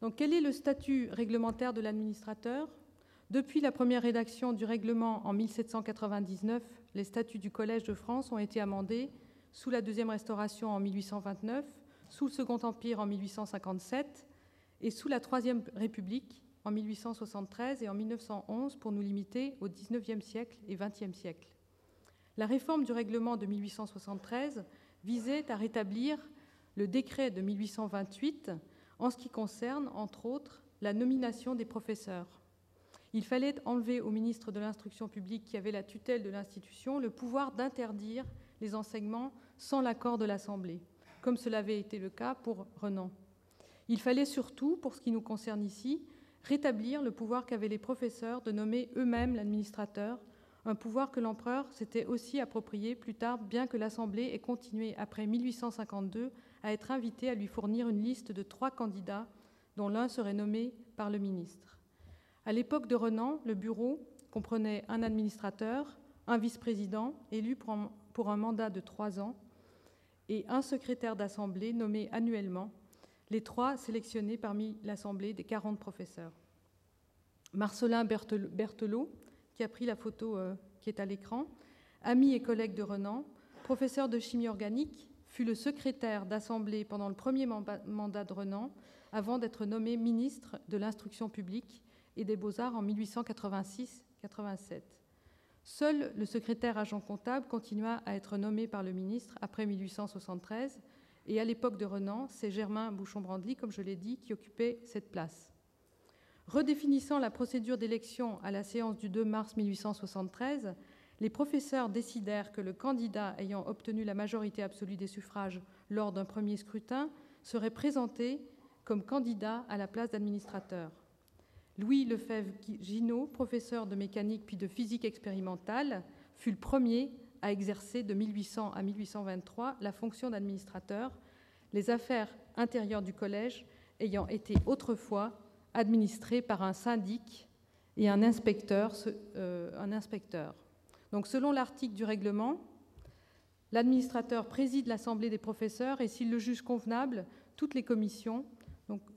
Speaker 5: Donc, quel est le statut réglementaire de l'administrateur? Depuis la première rédaction du règlement en 1799, les statuts du Collège de France ont été amendés sous la Deuxième Restauration en 1829, sous le Second Empire en 1857 et sous la Troisième République en 1873 et en 1911 pour nous limiter au XIXe siècle et XXe siècle. La réforme du règlement de 1873 visait à rétablir le décret de 1828 en ce qui concerne, entre autres, la nomination des professeurs. Il fallait enlever au ministre de l'Instruction publique, qui avait la tutelle de l'institution, le pouvoir d'interdire les enseignements sans l'accord de l'Assemblée, comme cela avait été le cas pour Renan. Il fallait surtout, pour ce qui nous concerne ici, rétablir le pouvoir qu'avaient les professeurs de nommer eux-mêmes l'administrateur, un pouvoir que l'empereur s'était aussi approprié plus tard, bien que l'Assemblée ait continué après 1852 à être invitée à lui fournir une liste de trois candidats, dont l'un serait nommé par le ministre. À l'époque de Renan, le bureau comprenait un administrateur, un vice-président élu pour un mandat de trois ans et un secrétaire d'assemblée nommé annuellement, les trois sélectionnés parmi l'assemblée des 40 professeurs. Marcelin Berthelot, qui a pris la photo euh, qui est à l'écran, ami et collègue de Renan, professeur de chimie organique, fut le secrétaire d'assemblée pendant le premier mandat de Renan, avant d'être nommé ministre de l'instruction publique et des beaux-arts en 1886-87. Seul le secrétaire agent comptable continua à être nommé par le ministre après 1873, et à l'époque de Renan, c'est Germain Bouchon-Brandly, comme je l'ai dit, qui occupait cette place. Redéfinissant la procédure d'élection à la séance du 2 mars 1873, les professeurs décidèrent que le candidat ayant obtenu la majorité absolue des suffrages lors d'un premier scrutin serait présenté comme candidat à la place d'administrateur. Louis Lefebvre-Ginot, professeur de mécanique puis de physique expérimentale, fut le premier à exercer de 1800 à 1823 la fonction d'administrateur, les affaires intérieures du collège ayant été autrefois administrées par un syndic et un inspecteur. Euh, un inspecteur. Donc, selon l'article du règlement, l'administrateur préside l'assemblée des professeurs et, s'il le juge convenable, toutes les commissions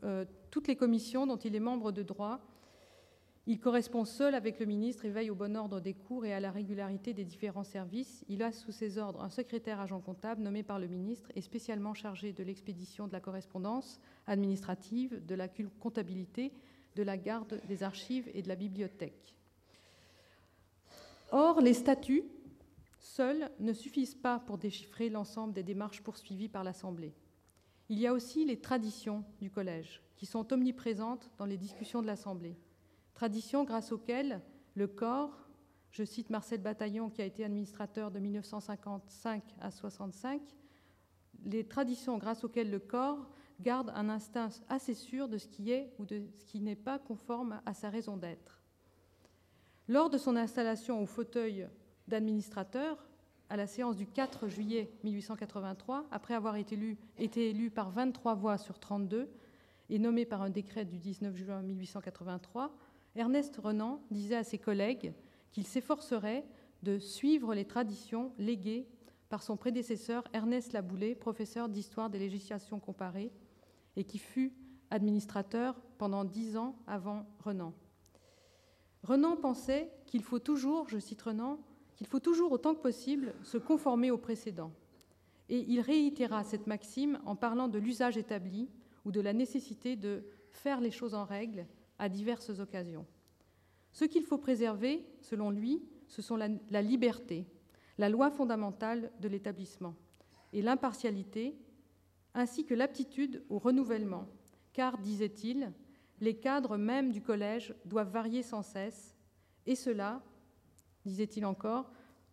Speaker 5: euh, toutes les commissions dont il est membre de droit. Il correspond seul avec le ministre et veille au bon ordre des cours et à la régularité des différents services. Il a sous ses ordres un secrétaire agent comptable nommé par le ministre et spécialement chargé de l'expédition de la correspondance administrative, de la comptabilité, de la garde des archives et de la bibliothèque. Or, les statuts seuls ne suffisent pas pour déchiffrer l'ensemble des démarches poursuivies par l'Assemblée. Il y a aussi les traditions du collège, qui sont omniprésentes dans les discussions de l'Assemblée. Traditions grâce auxquelles le corps, je cite Marcel Bataillon qui a été administrateur de 1955 à 65, les traditions grâce auxquelles le corps garde un instinct assez sûr de ce qui est ou de ce qui n'est pas conforme à sa raison d'être. Lors de son installation au fauteuil d'administrateur, à la séance du 4 juillet 1883, après avoir été élu, été élu par 23 voix sur 32 et nommé par un décret du 19 juin 1883, Ernest Renan disait à ses collègues qu'il s'efforcerait de suivre les traditions léguées par son prédécesseur Ernest Laboulé, professeur d'histoire des législations comparées, et qui fut administrateur pendant dix ans avant Renan. Renan pensait qu'il faut toujours, je cite Renan, qu'il faut toujours autant que possible se conformer au précédent. Et il réitéra cette maxime en parlant de l'usage établi ou de la nécessité de faire les choses en règle à diverses occasions. Ce qu'il faut préserver, selon lui, ce sont la, liberté, la loi fondamentale de l'établissement, et l'impartialité, ainsi que l'aptitude au renouvellement, car, disait-il, les cadres même du collège doivent varier sans cesse, et cela disait-il encore,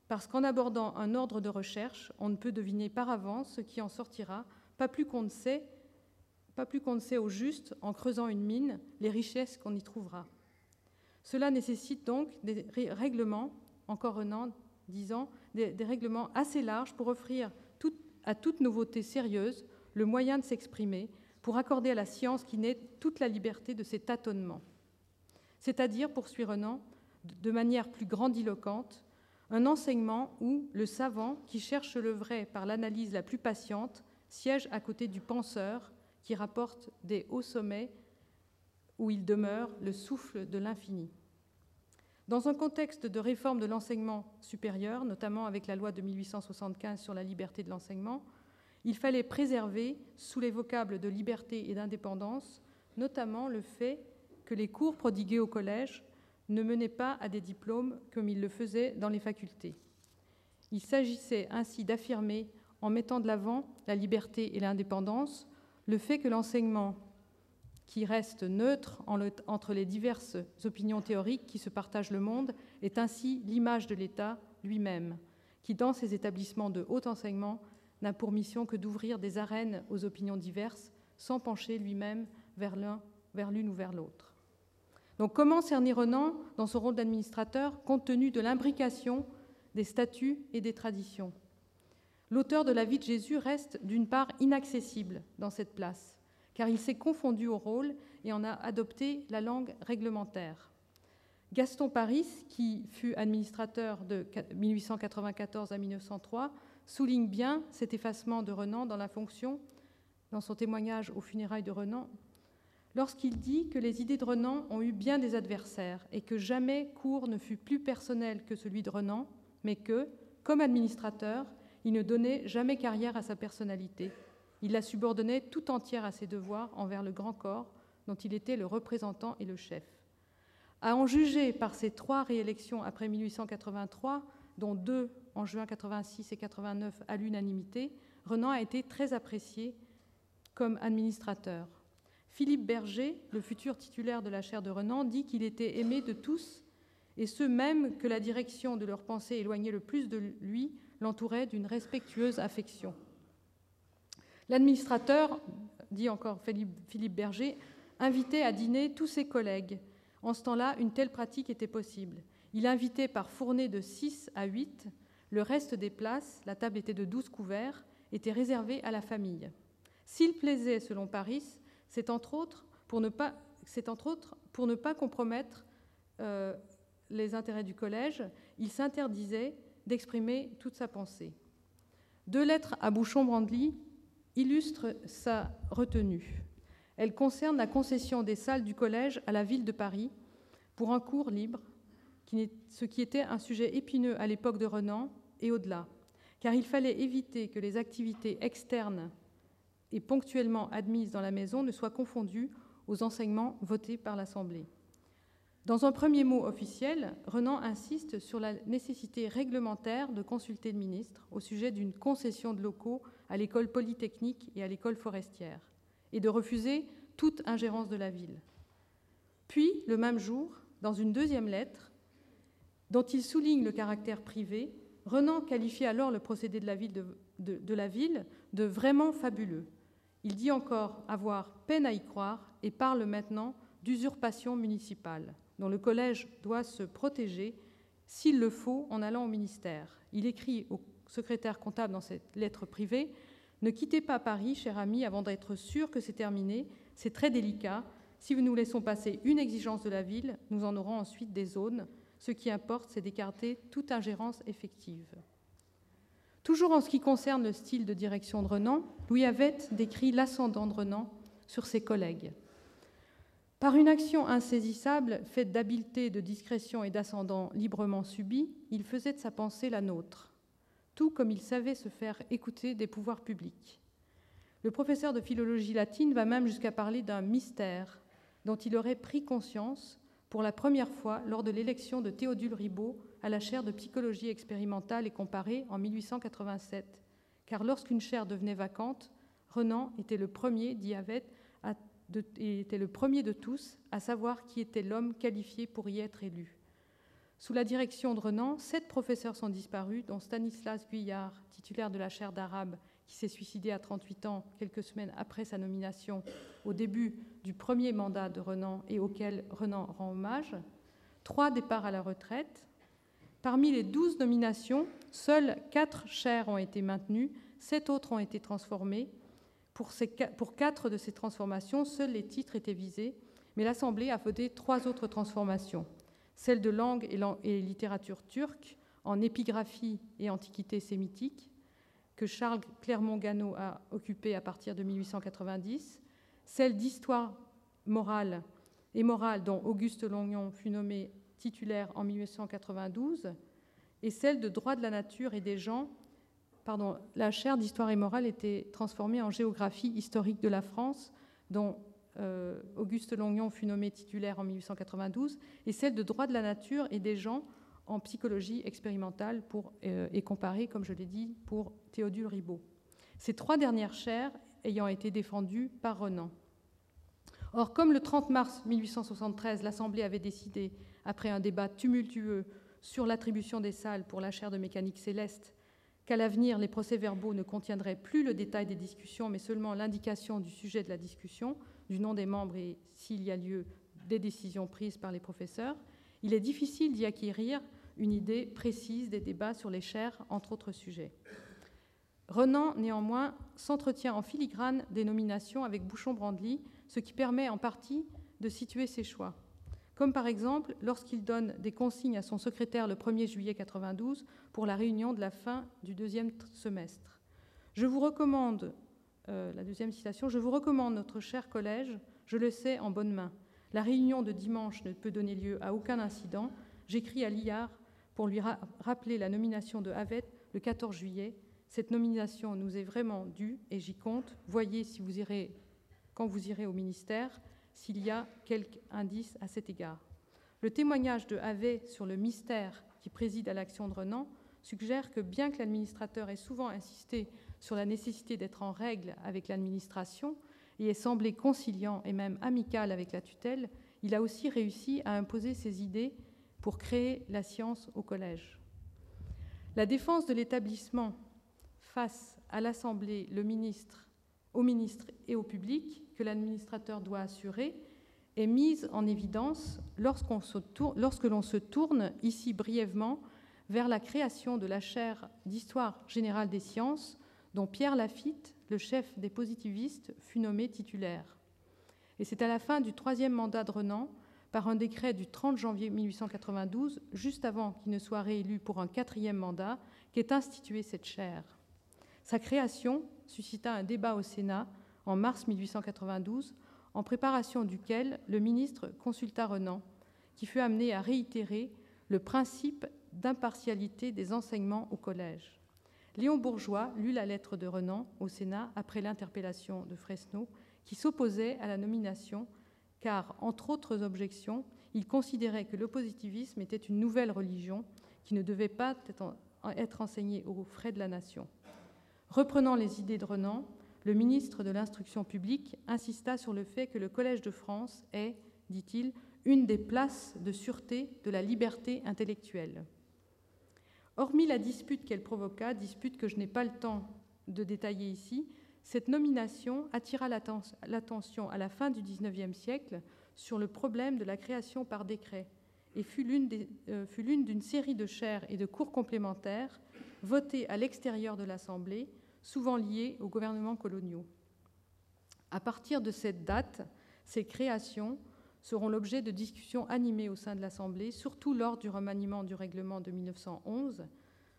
Speaker 5: parce qu'en abordant un ordre de recherche, on ne peut deviner par avance ce qui en sortira, pas plus qu'on ne sait, pas plus qu'on ne sait au juste, en creusant une mine, les richesses qu'on y trouvera. Cela nécessite donc des règlements, encore un an, disant, des, des règlements assez larges pour offrir à toute nouveauté sérieuse le moyen de s'exprimer, pour accorder à la science qui naît toute la liberté de ses tâtonnements. C'est-à-dire, poursuit Renan, de manière plus grandiloquente, un enseignement où le savant, qui cherche le vrai par l'analyse la plus patiente, siège à côté du penseur, qui rapporte des hauts sommets où il demeure le souffle de l'infini. Dans un contexte de réforme de l'enseignement supérieur, notamment avec la loi de 1875 sur la liberté de l'enseignement, il fallait préserver, sous les vocables de liberté et d'indépendance, notamment le fait que les cours prodigués au collège ne menait pas à des diplômes comme il le faisait dans les facultés. Il s'agissait ainsi d'affirmer, en mettant de l'avant la liberté et l'indépendance, le fait que l'enseignement, qui reste neutre entre les diverses opinions théoriques qui se partagent le monde, est ainsi l'image de l'État lui-même, qui, dans ses établissements de haut enseignement, n'a pour mission que d'ouvrir des arènes aux opinions diverses, sans pencher lui-même vers l'un, vers l'une ou vers l'autre. Donc comment cerner Renan dans son rôle d'administrateur compte tenu de l'imbrication des statuts et des traditions? L'auteur de la vie de Jésus reste d'une part inaccessible dans cette place, car il s'est confondu au rôle et en a adopté la langue réglementaire. Gaston Paris, qui fut administrateur de 1894 à 1903, souligne bien cet effacement de Renan dans la fonction, dans son témoignage aux funérailles de Renan, lorsqu'il dit que les idées de Renan ont eu bien des adversaires et que jamais cours ne fut plus personnel que celui de Renan, mais que, comme administrateur, il ne donnait jamais carrière à sa personnalité. Il la subordonnait tout entière à ses devoirs envers le grand corps dont il était le représentant et le chef. À en juger par ses trois réélections après 1883, dont deux en juin 86 et 89 à l'unanimité, Renan a été très apprécié comme administrateur. Philippe Berger, le futur titulaire de la chaire de Renan, dit qu'il était aimé de tous, et ceux même que la direction de leur pensée éloignait le plus de lui l'entourait d'une respectueuse affection. L'administrateur, dit encore Philippe Berger, invitait à dîner tous ses collègues. En ce temps-là, une telle pratique était possible. Il invitait par fournée de 6 à 8. Le reste des places, la table était de 12 couverts, était réservée à la famille. S'il plaisait, selon Paris, c'est entre autres pour ne pas, entre autres pour ne pas compromettre euh, les intérêts du collège, il s'interdisait d'exprimer toute sa pensée. Deux lettres à Bouchon-Brandly illustrent sa retenue. Elles concernent la concession des salles du collège à la ville de Paris pour un cours libre, ce qui était un sujet épineux à l'époque de Renan et au-delà, car il fallait éviter que les activités externes et ponctuellement admises dans la maison ne soient confondues aux enseignements votés par l'Assemblée. Dans un premier mot officiel, Renan insiste sur la nécessité réglementaire de consulter le ministre au sujet d'une concession de locaux à l'école polytechnique et à l'école forestière, et de refuser toute ingérence de la ville. Puis, le même jour, dans une deuxième lettre, dont il souligne le caractère privé, Renan qualifie alors le procédé de la ville de, vraiment fabuleux. Il dit encore avoir peine à y croire et parle maintenant d'usurpation municipale dont le collège doit se protéger s'il le faut en allant au ministère. Il écrit au secrétaire comptable dans cette lettre privée Ne quittez pas Paris, cher ami, avant d'être sûr que c'est terminé. C'est très délicat. Si nous laissons passer une exigence de la ville, nous en aurons ensuite des zones. Ce qui importe, c'est d'écarter toute ingérence effective. Toujours en ce qui concerne le style de direction de Renan, Louis Avette décrit l'ascendant de Renan sur ses collègues. Par une action insaisissable, faite d'habileté, de discrétion et d'ascendant librement subi, il faisait de sa pensée la nôtre, tout comme il savait se faire écouter des pouvoirs publics. Le professeur de philologie latine va même jusqu'à parler d'un mystère dont il aurait pris conscience pour la première fois lors de l'élection de Théodule Ribaud à la chaire de psychologie expérimentale et comparée en 1887, car lorsqu'une chaire devenait vacante, Renan était le premier, dit Avette, à était le premier de tous à savoir qui était l'homme qualifié pour y être élu. Sous la direction de Renan, sept professeurs sont disparus, dont Stanislas Guyard, titulaire de la chaire d'arabe, qui s'est suicidé à 38 ans, quelques semaines après sa nomination, au début du premier mandat de Renan et auquel Renan rend hommage. Trois départs à la retraite. Parmi les douze nominations, seules quatre chaires ont été maintenues, sept autres ont été transformées, pour, quatre de ces transformations, seuls les titres étaient visés, mais l'Assemblée a voté trois autres transformations. Celle de langue et, littérature turque, en épigraphie et antiquité sémitique, que Charles Clermont-Ganneau a occupé à partir de 1890, celle d'histoire morale et morale dont Auguste Longnon fut nommé titulaire en 1892, et celle de droit de la nature et des gens la chaire d'histoire et morale était transformée en géographie historique de la France, dont euh, Auguste Longnon fut nommé titulaire en 1892, et celle de droit de la nature et des gens en psychologie expérimentale euh, et comparée, comme je l'ai dit, pour Théodule Ribaud. Ces trois dernières chaires ayant été défendues par Renan. Or, comme le 30 mars 1873, l'Assemblée avait décidé, après un débat tumultueux sur l'attribution des salles pour la chaire de mécanique céleste qu'à l'avenir, les procès-verbaux ne contiendraient plus le détail des discussions, mais seulement l'indication du sujet de la discussion, du nom des membres et, s'il y a lieu, des décisions prises par les professeurs, il est difficile d'y acquérir une idée précise des débats sur les chaires, entre autres sujets. Renan, néanmoins, s'entretient en filigrane des nominations avec Bouchon-Brandly, ce qui permet en partie de situer ses choix. Comme par exemple lorsqu'il donne des consignes à son secrétaire le 1er juillet 92 pour la réunion de la fin du deuxième semestre. Je vous recommande, euh, la deuxième citation, je vous recommande notre cher collège, je le sais en bonne main. La réunion de dimanche ne peut donner lieu à aucun incident. J'écris à Liard pour lui rappeler la nomination de Havet le 14 juillet. Cette nomination nous est vraiment due et j'y compte. Voyez si vous irez, quand vous irez au ministère s'il y a quelques indices à cet égard. Le témoignage de Havet sur le mystère qui préside à l'action de Renan suggère que bien que l'administrateur ait souvent insisté sur la nécessité d'être en règle avec l'administration et ait semblé conciliant et même amical avec la tutelle, il a aussi réussi à imposer ses idées pour créer la science au collège. La défense de l'établissement face à l'Assemblée, le ministre, au ministre et au public que l'administrateur doit assurer est mise en évidence lorsque l'on se tourne ici brièvement vers la création de la chaire d'histoire générale des sciences dont Pierre Lafitte, le chef des positivistes, fut nommé titulaire. Et c'est à la fin du troisième mandat de Renan par un décret du 30 janvier 1892, juste avant qu'il ne soit réélu pour un quatrième mandat, qu'est instituée cette chaire. Sa création suscita un débat au Sénat en mars 1892, en préparation duquel le ministre consulta Renan, qui fut amené à réitérer le principe d'impartialité des enseignements au collège. Léon Bourgeois lut la lettre de Renan au Sénat après l'interpellation de Fresneau, qui s'opposait à la nomination car, entre autres objections, il considérait que le positivisme était une nouvelle religion qui ne devait pas être enseignée aux frais de la nation. Reprenant les idées de Renan, le ministre de l'Instruction publique insista sur le fait que le Collège de France est, dit-il, une des places de sûreté de la liberté intellectuelle. Hormis la dispute qu'elle provoqua, dispute que je n'ai pas le temps de détailler ici, cette nomination attira l'attention à la fin du XIXe siècle sur le problème de la création par décret et fut l'une euh, d'une série de chaires et de cours complémentaires votées à l'extérieur de l'Assemblée, souvent liées aux gouvernements coloniaux. À partir de cette date, ces créations seront l'objet de discussions animées au sein de l'Assemblée, surtout lors du remaniement du règlement de 1911.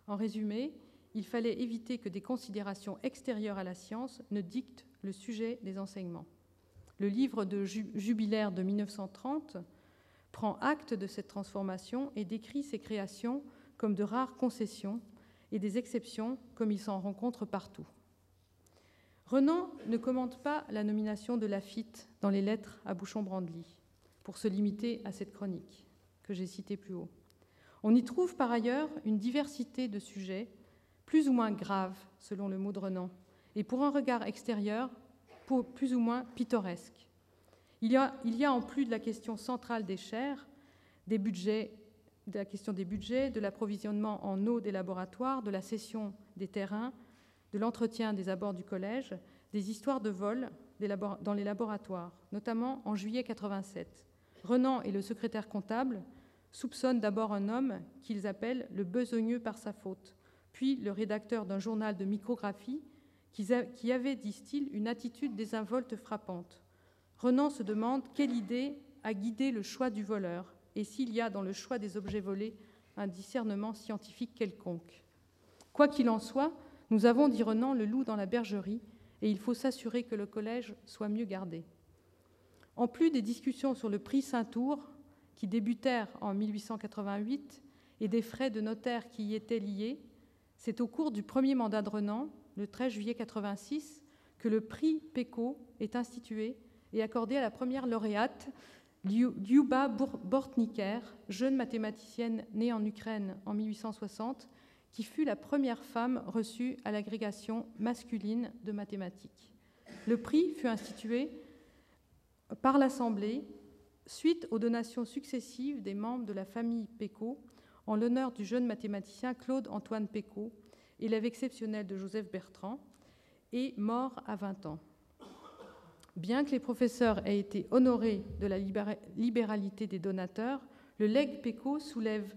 Speaker 5: En résumé, il fallait éviter que des considérations extérieures à la science ne dictent le sujet des enseignements. Le livre de jubilaire de 1930 prend acte de cette transformation et décrit ces créations comme de rares concessions et des exceptions comme il s'en rencontre partout. Renan ne commente pas la nomination de Lafitte dans les lettres à Bouchon-Brandly, pour se limiter à cette chronique que j'ai citée plus haut. On y trouve par ailleurs une diversité de sujets plus ou moins grave, selon le mot de Renan, et pour un regard extérieur, plus ou moins pittoresque. Il y, a, il y a en plus de la question centrale des chaires, des budgets, de la question des budgets, de l'approvisionnement en eau des laboratoires, de la cession des terrains, de l'entretien des abords du collège, des histoires de vol dans les laboratoires, notamment en juillet 87. Renan et le secrétaire comptable soupçonnent d'abord un homme qu'ils appellent le besogneux par sa faute, puis le rédacteur d'un journal de micrographie, qui avait, disent-ils, une attitude désinvolte frappante. Renan se demande quelle idée a guidé le choix du voleur et s'il y a dans le choix des objets volés un discernement scientifique quelconque. Quoi qu'il en soit, nous avons, dit Renan, le loup dans la bergerie et il faut s'assurer que le collège soit mieux gardé. En plus des discussions sur le prix Saint-Tour, qui débutèrent en 1888, et des frais de notaire qui y étaient liés, c'est au cours du premier mandat de Renan, le 13 juillet 86, que le prix PECO est institué et accordé à la première lauréate, Lyuba Bortniker, jeune mathématicienne née en Ukraine en 1860, qui fut la première femme reçue à l'agrégation masculine de mathématiques. Le prix fut institué par l'Assemblée suite aux donations successives des membres de la famille Péco en l'honneur du jeune mathématicien Claude-Antoine Pécaud, élève exceptionnel de Joseph Bertrand, et mort à 20 ans. Bien que les professeurs aient été honorés de la libéralité des donateurs, le leg PECO soulève,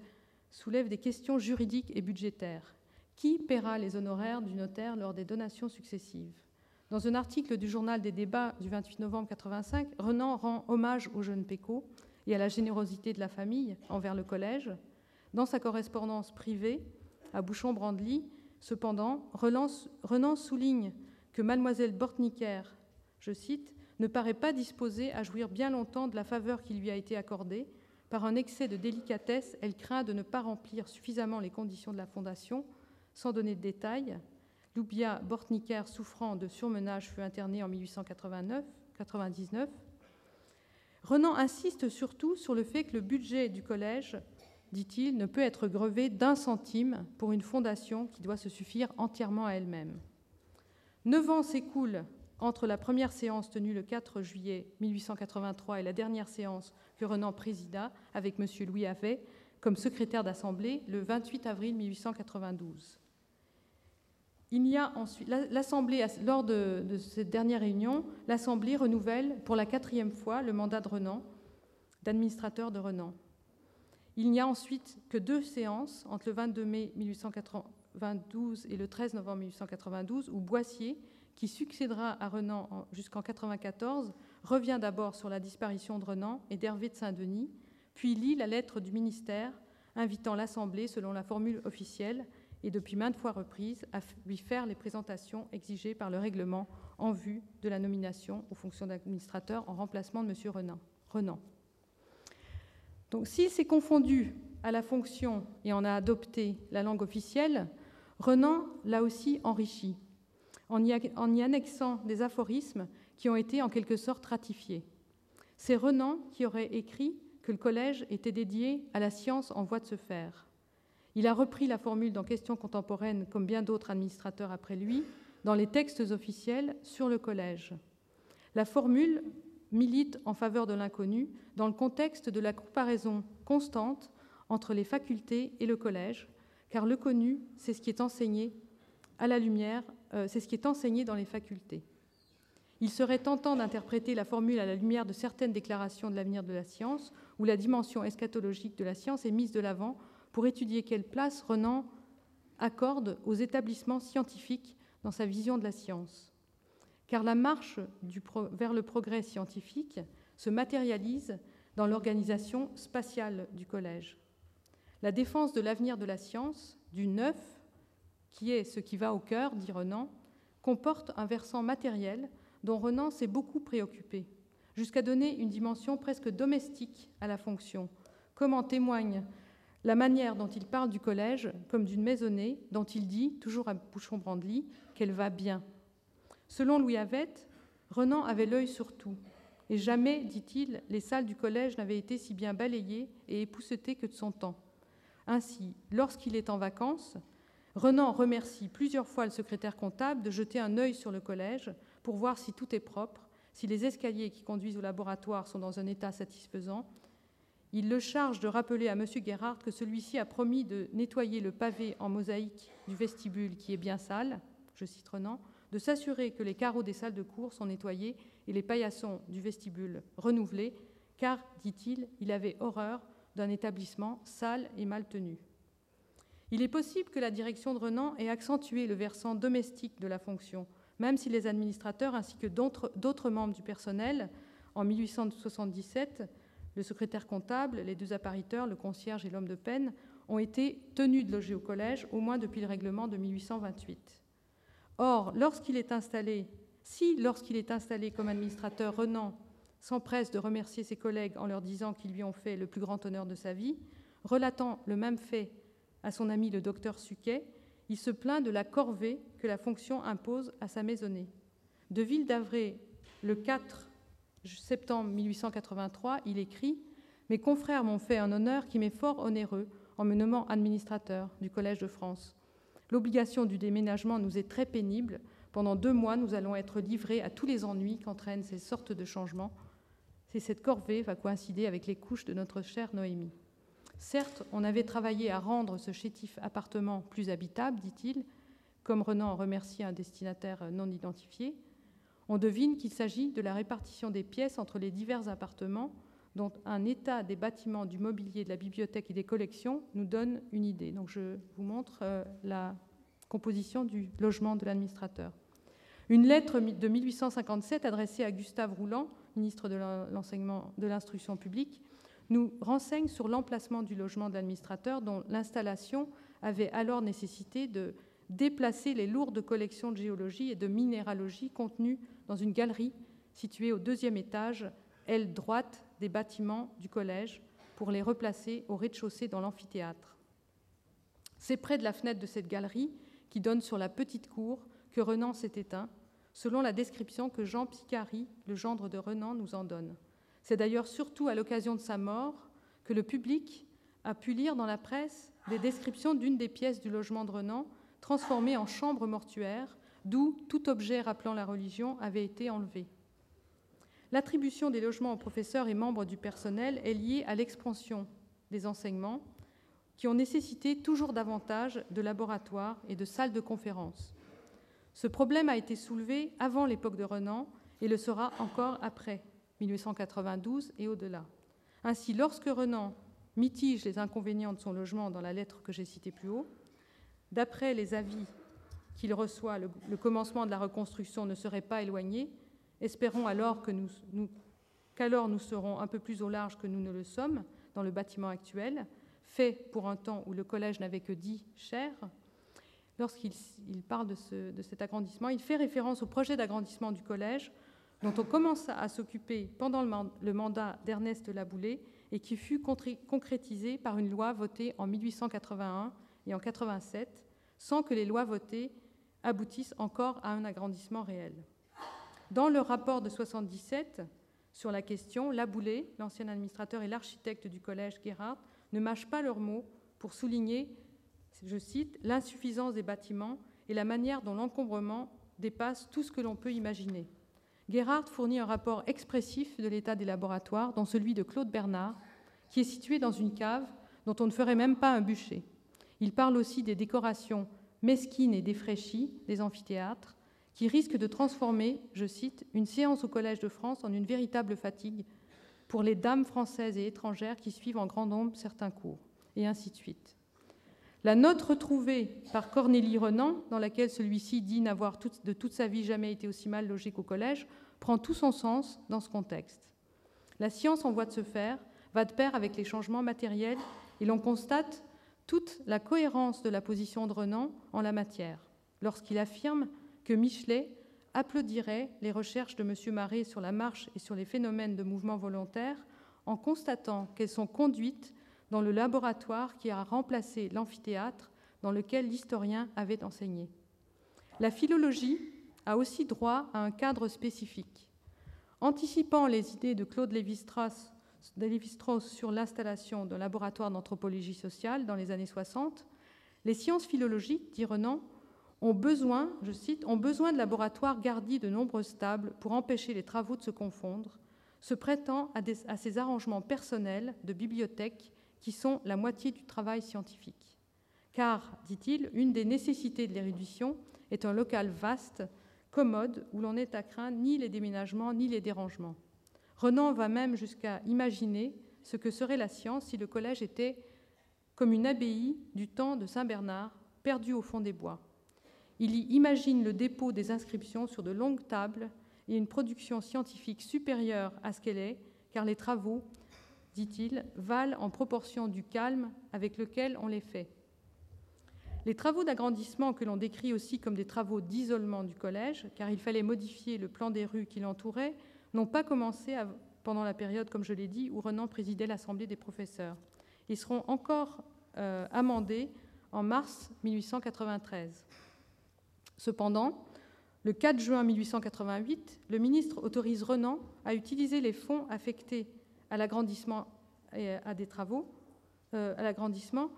Speaker 5: des questions juridiques et budgétaires. Qui paiera les honoraires du notaire lors des donations successives? Dans un article du journal des débats du 28 novembre 1985, Renan rend hommage au jeune PECO et à la générosité de la famille envers le collège. Dans sa correspondance privée à Bouchon-Brandly, cependant, Renan souligne que mademoiselle cite, ne paraît pas disposée à jouir bien longtemps de la faveur qui lui a été accordée. Par un excès de délicatesse, elle craint de ne pas remplir suffisamment les conditions de la fondation. Sans donner de détails, Loubia Bortnicker, souffrant de surmenage, fut internée en 1899. Renan insiste surtout sur le fait que le budget du collège, dit-il, ne peut être grevé d'un centime pour une fondation qui doit se suffire entièrement à elle-même. Neuf ans s'écoulent entre la première séance tenue le 4 juillet 1883 et la dernière séance que Renan présida avec M. Louis Havet comme secrétaire d'Assemblée le 28 avril 1892. Il a ensuite l'Assemblée, lors de, cette dernière réunion, l'Assemblée renouvelle pour la quatrième fois le mandat de Renan, d'administrateur de Renan. Il n'y a ensuite que deux séances entre le 22 mai 1892 et le 13 novembre 1892 où Boissier, qui succédera à Renan jusqu'en 1994, revient d'abord sur la disparition de Renan et d'Hervé de Saint-Denis, puis lit la lettre du ministère invitant l'Assemblée, selon la formule officielle, et depuis maintes fois reprises, à lui faire les présentations exigées par le règlement en vue de la nomination aux fonctions d'administrateur en remplacement de M. Renan. Renan. Donc s'il s'est confondu à la fonction et en a adopté la langue officielle, Renan l'a aussi enrichi en y, annexant des aphorismes qui ont été en quelque sorte ratifiés. C'est Renan qui aurait écrit que le collège était dédié à la science en voie de se faire. Il a repris la formule dans Questions contemporaines, comme bien d'autres administrateurs après lui, dans les textes officiels sur le collège. La formule milite en faveur de l'inconnu dans le contexte de la comparaison constante entre les facultés et le collège, car le connu, c'est ce qui est enseigné à la lumière, euh, c'est ce qui est enseigné dans les facultés. Il serait tentant d'interpréter la formule à la lumière de certaines déclarations de l'avenir de la science, où la dimension eschatologique de la science est mise de l'avant pour étudier quelle place Renan accorde aux établissements scientifiques dans sa vision de la science. Car la marche vers le progrès scientifique se matérialise dans l'organisation spatiale du collège. La défense de l'avenir de la science, du neuf, qui est ce qui va au cœur, dit Renan, comporte un versant matériel dont Renan s'est beaucoup préoccupé, jusqu'à donner une dimension presque domestique à la fonction, comme en témoigne la manière dont il parle du collège comme d'une maisonnée dont il dit, toujours à Bouchon-Brandly, qu'elle va bien. Selon Louis Avette, Renan avait l'œil sur tout. Et jamais, dit-il, les salles du collège n'avaient été si bien balayées et époussetées que de son temps. Ainsi, lorsqu'il est en vacances, Renan remercie plusieurs fois le secrétaire comptable de jeter un œil sur le collège pour voir si tout est propre, si les escaliers qui conduisent au laboratoire sont dans un état satisfaisant il le charge de rappeler à M. Gerhardt que celui-ci a promis de nettoyer le pavé en mosaïque du vestibule qui est bien sale, je cite Renan, de s'assurer que les carreaux des salles de cours sont nettoyés et les paillassons du vestibule renouvelés, car, dit-il, il avait horreur d'un établissement sale et mal tenu. Il est possible que la direction de Renan ait accentué le versant domestique de la fonction, même si les administrateurs ainsi que d'autres membres du personnel, en 1877, le secrétaire comptable, les deux appariteurs, le concierge et l'homme de peine, ont été tenus de loger au collège, au moins depuis le règlement de 1828. Or, lorsqu'il est installé, si lorsqu'il est installé comme administrateur, Renan s'empresse de remercier ses collègues en leur disant qu'ils lui ont fait le plus grand honneur de sa vie, relatant le même fait à son ami le docteur Suquet, il se plaint de la corvée que la fonction impose à sa maisonnée. De Ville d'Avray, le 4 septembre 1883, il écrit Mes confrères m'ont fait un honneur qui m'est fort onéreux en me nommant administrateur du Collège de France. L'obligation du déménagement nous est très pénible. Pendant deux mois, nous allons être livrés à tous les ennuis qu'entraînent ces sortes de changements. C'est cette corvée va coïncider avec les couches de notre chère Noémie. Certes, on avait travaillé à rendre ce chétif appartement plus habitable, dit-il, comme Renan remercie un destinataire non identifié, On devine qu'il s'agit de la répartition des pièces entre les divers appartements dont un état des bâtiments, du mobilier, de la bibliothèque et des collections nous donne une idée. Donc je vous montre euh, la composition du logement de l'administrateur. Une lettre de 1857 adressée à Gustave Rouland, ministre de l'enseignement de l'instruction publique, nous renseigne sur l'emplacement du logement de l'administrateur dont l'installation avait alors nécessité de déplacer les lourdes collections de géologie et de minéralogie contenues dans une galerie située au deuxième étage, aile droite des bâtiments du collège, pour les replacer au rez-de-chaussée dans l'amphithéâtre. C'est près de la fenêtre de cette galerie, qui donne sur la petite cour, que Renan s'est éteint, selon la description que Jean Picari, le gendre de Renan, nous en donne. C'est d'ailleurs surtout à l'occasion de sa mort que le public a pu lire dans la presse des descriptions d'une des pièces du logement de Renan, transformée en chambre mortuaire, d'où tout objet rappelant la religion avait été enlevé. L'attribution des logements aux professeurs et membres du personnel est liée à l'expansion des enseignements qui ont nécessité toujours davantage de laboratoires et de salles de conférence. Ce problème a été soulevé avant l'époque de Renan et le sera encore après 1892 et au-delà. Ainsi, lorsque Renan mitige les inconvénients de son logement dans la lettre que j'ai citée plus haut, d'après les avis qu'il reçoit, le, commencement de la reconstruction ne serait pas éloigné. Espérons alors que nous, qu'alors nous serons un peu plus au large que nous ne le sommes dans le bâtiment actuel, fait pour un temps où le collège n'avait que dix chairs. Lorsqu'il parle de cet agrandissement, il fait référence au projet d'agrandissement du collège dont on commença à s'occuper pendant le mandat d'Ernest Laboulé et qui fut concrétisé par une loi votée en 1881 et en 87, sans que les lois votées aboutissent encore à un agrandissement réel. Dans le rapport de 77 sur la question, Laboulé, l'ancien administrateur et l'architecte du collège Gerhardt, ne mâchent pas leurs mots pour souligner, je cite, l'insuffisance des bâtiments et la manière dont l'encombrement dépasse tout ce que l'on peut imaginer. Gerhardt fournit un rapport expressif de l'état des laboratoires, dont celui de Claude Bernard, qui est situé dans une cave dont on ne ferait même pas un bûcher. Il parle aussi des décorations mesquines et défraîchies des amphithéâtres, qui risquent de transformer, je cite, une séance au Collège de France en une véritable fatigue pour les dames françaises et étrangères qui suivent en grand nombre certains cours, et ainsi de suite. La note retrouvée par Cornélie Renan, dans laquelle celui-ci dit n'avoir de toute sa vie jamais été aussi mal logé qu'au collège, prend tout son sens dans ce contexte. La science en voie de se faire va de pair avec les changements matériels et l'on constate toute la cohérence de la position de Renan en la matière, lorsqu'il affirme que Michelet applaudirait les recherches de M. Marais sur la marche et sur les phénomènes de mouvement volontaire en constatant qu'elles sont conduites dans le laboratoire qui a remplacé l'amphithéâtre dans lequel l'historien avait enseigné. La philologie a aussi droit à un cadre spécifique. Anticipant les idées de Claude Lévi-Strauss sur l'installation d'un laboratoire d'anthropologie sociale dans les années 60, les sciences philologiques, dit Renan, ont besoin, je cite, ont besoin de laboratoires gardis de nombreuses tables pour empêcher les travaux de se confondre, se prêtant à, à ces arrangements personnels de bibliothèque qui sont la moitié du travail scientifique. Car, dit-il, une des nécessités de l'érudition est un local vaste, commode, où l'on n'est à craindre ni les déménagements ni les dérangements. Renan va même jusqu'à imaginer ce que serait la science si le collège était comme une abbaye du temps de Saint Bernard, perdue au fond des bois. Il y imagine le dépôt des inscriptions sur de longues tables et une production scientifique supérieure à ce qu'elle est, car les travaux dit-il, valent en proportion du calme avec lequel on les fait. Les travaux d'agrandissement que l'on décrit aussi comme des travaux d'isolement du collège, car il fallait modifier le plan des rues qui l'entouraient, n'ont pas commencé pendant la période, comme je l'ai dit, où Renan présidait l'Assemblée des professeurs. Ils seront encore euh, amendés en mars 1893. Cependant, le 4 juin 1888, le ministre autorise Renan à utiliser les fonds affectés à l'agrandissement à des travaux, euh, à l'agrandissement,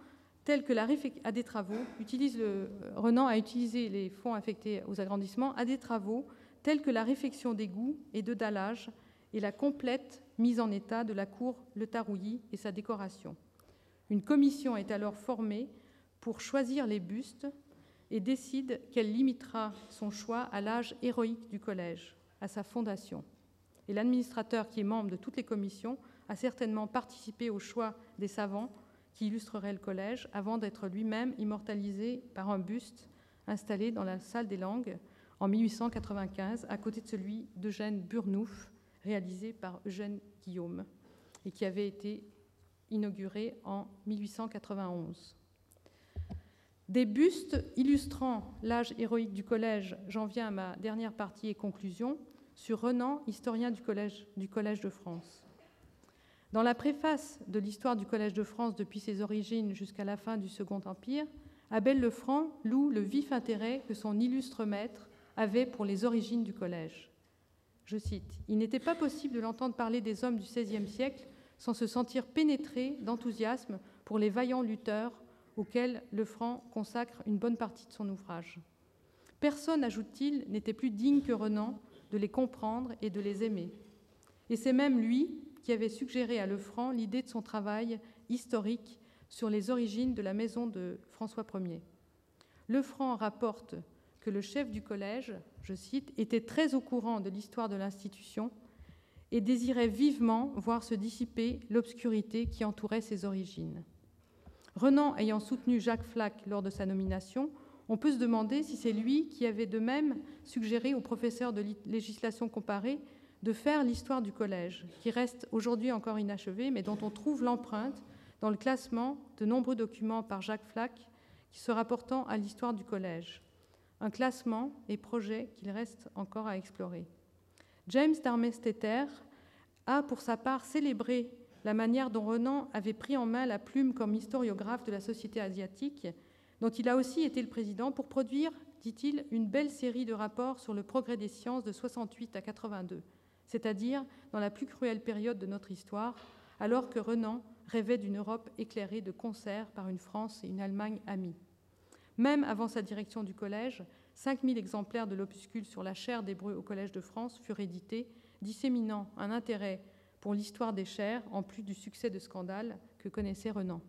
Speaker 5: tels que la à des travaux, utilise le, Renan a utilisé les fonds affectés aux agrandissements à des travaux tels que la réfection d'égouts et de dallage et la complète mise en état de la cour Le Tarouilly et sa décoration. Une commission est alors formée pour choisir les bustes et décide qu'elle limitera son choix à l'âge héroïque du collège. à sa fondation. Et l'administrateur, qui est membre de toutes les commissions, a certainement participé au choix des savants qui illustreraient le collège avant d'être lui-même immortalisé par un buste installé dans la salle des langues en 1895 à côté de celui d'Eugène Burnouf, réalisé par Eugène Guillaume et qui avait été inauguré en 1891. Des bustes illustrant l'âge héroïque du collège, j'en viens à ma dernière partie et conclusion, sur Renan, historien du collège, du collège de France. Dans la préface de l'histoire du Collège de France depuis ses origines jusqu'à la fin du Second Empire, Abel Lefranc loue le vif intérêt que son illustre maître avait pour les origines du collège. Je cite Il n'était pas possible de l'entendre parler des hommes du XVIe siècle sans se sentir pénétré d'enthousiasme pour les vaillants lutteurs auxquels Lefranc consacre une bonne partie de son ouvrage. Personne, ajoute-t-il, n'était plus digne que Renan de les comprendre et de les aimer. Et c'est même lui qui avait suggéré à Lefranc l'idée de son travail historique sur les origines de la maison de François Ier. Lefranc rapporte que le chef du collège, je cite, était très au courant de l'histoire de l'institution et désirait vivement voir se dissiper l'obscurité qui entourait ses origines. Renan ayant soutenu Jacques Flack lors de sa nomination, on peut se demander si c'est lui qui avait de même suggéré au professeur de législation comparée de faire l'histoire du collège, qui reste aujourd'hui encore inachevée, mais dont on trouve l'empreinte dans le classement de nombreux documents par Jacques Flack qui se rapportant à l'histoire du collège. Un classement et projet qu'il reste encore à explorer. James Darmesteter a pour sa part célébré la manière dont Renan avait pris en main la plume comme historiographe de la société asiatique, dont il a aussi été le président, pour produire, dit-il, une belle série de rapports sur le progrès des sciences de 68 à 82, c'est-à-dire dans la plus cruelle période de notre histoire, alors que Renan rêvait d'une Europe éclairée de concert par une France et une Allemagne amies. Même avant sa direction du collège, 5000 exemplaires de l'opuscule sur la chaire d'hébreu au Collège de France furent édités, disséminant un intérêt pour l'histoire des chairs, en plus du succès de scandale que connaissait Renan.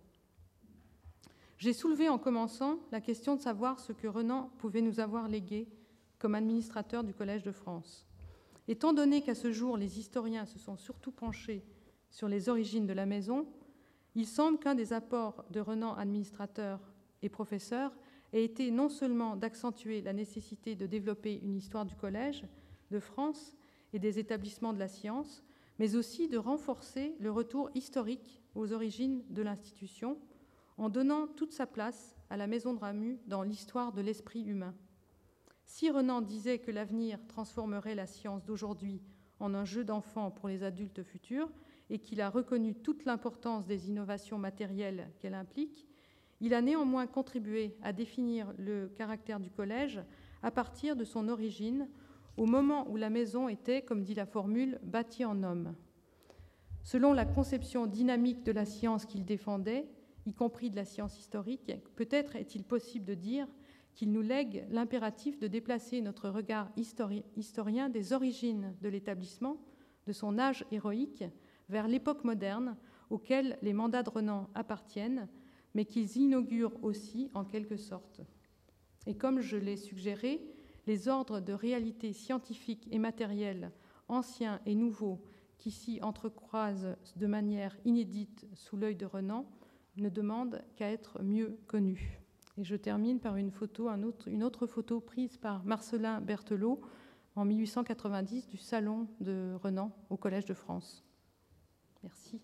Speaker 5: J'ai soulevé en commençant la question de savoir ce que Renan pouvait nous avoir légué comme administrateur du Collège de France. Étant donné qu'à ce jour, les historiens se sont surtout penchés sur les origines de la maison, il semble qu'un des apports de Renan, administrateur et professeur, ait été non seulement d'accentuer la nécessité de développer une histoire du Collège de France et des établissements de la science, mais aussi de renforcer le retour historique aux origines de l'institution en donnant toute sa place à la Maison de Ramu dans l'histoire de l'esprit humain. Si Renan disait que l'avenir transformerait la science d'aujourd'hui en un jeu d'enfant pour les adultes futurs et qu'il a reconnu toute l'importance des innovations matérielles qu'elle implique, il a néanmoins contribué à définir le caractère du collège à partir de son origine au moment où la maison était, comme dit la formule, bâtie en homme. Selon la conception dynamique de la science qu'il défendait, y compris de la science historique, peut-être est-il possible de dire qu'il nous lègue l'impératif de déplacer notre regard historien des origines de l'établissement, de son âge héroïque, vers l'époque moderne auquel les mandats de Renan appartiennent, mais qu'ils inaugurent aussi en quelque sorte. Et comme je l'ai suggéré, les ordres de réalité scientifique et matérielle, anciens et nouveaux, qui s'y entrecroisent de manière inédite sous l'œil de Renan, ne demandent qu'à être mieux connus. Et je termine par une photo, une autre photo prise par Marcelin Berthelot en 1890 du salon de Renan au Collège de France. Merci.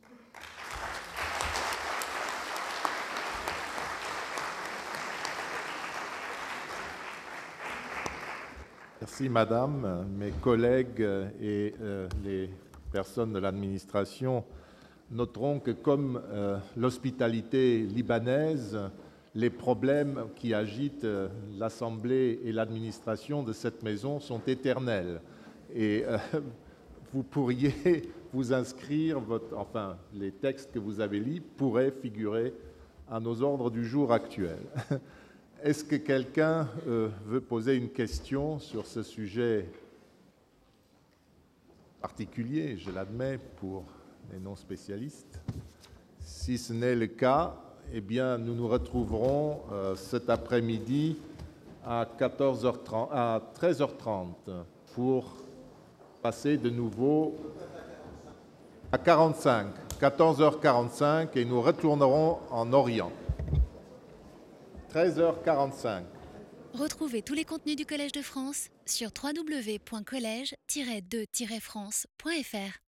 Speaker 2: Merci Madame. Mes collègues et euh, les personnes de l'administration noteront que comme euh, l'hospitalité libanaise, les problèmes qui agitent euh, l'Assemblée et l'administration de cette maison sont éternels. Et vous pourriez vous inscrire, enfin les textes que vous avez lus pourraient figurer à nos ordres du jour actuels. Est-ce que quelqu'un euh, veut poser une question sur ce sujet particulier, je l'admets, pour les non-spécialistes Si ce n'est le cas, eh bien, nous nous retrouverons euh, cet après-midi à, 14h30, à 13h30 pour passer de nouveau à 45, 14h45 et nous retournerons en Orient. 13h45.
Speaker 1: Retrouvez tous les contenus du Collège de France sur www.colège-2-france.fr.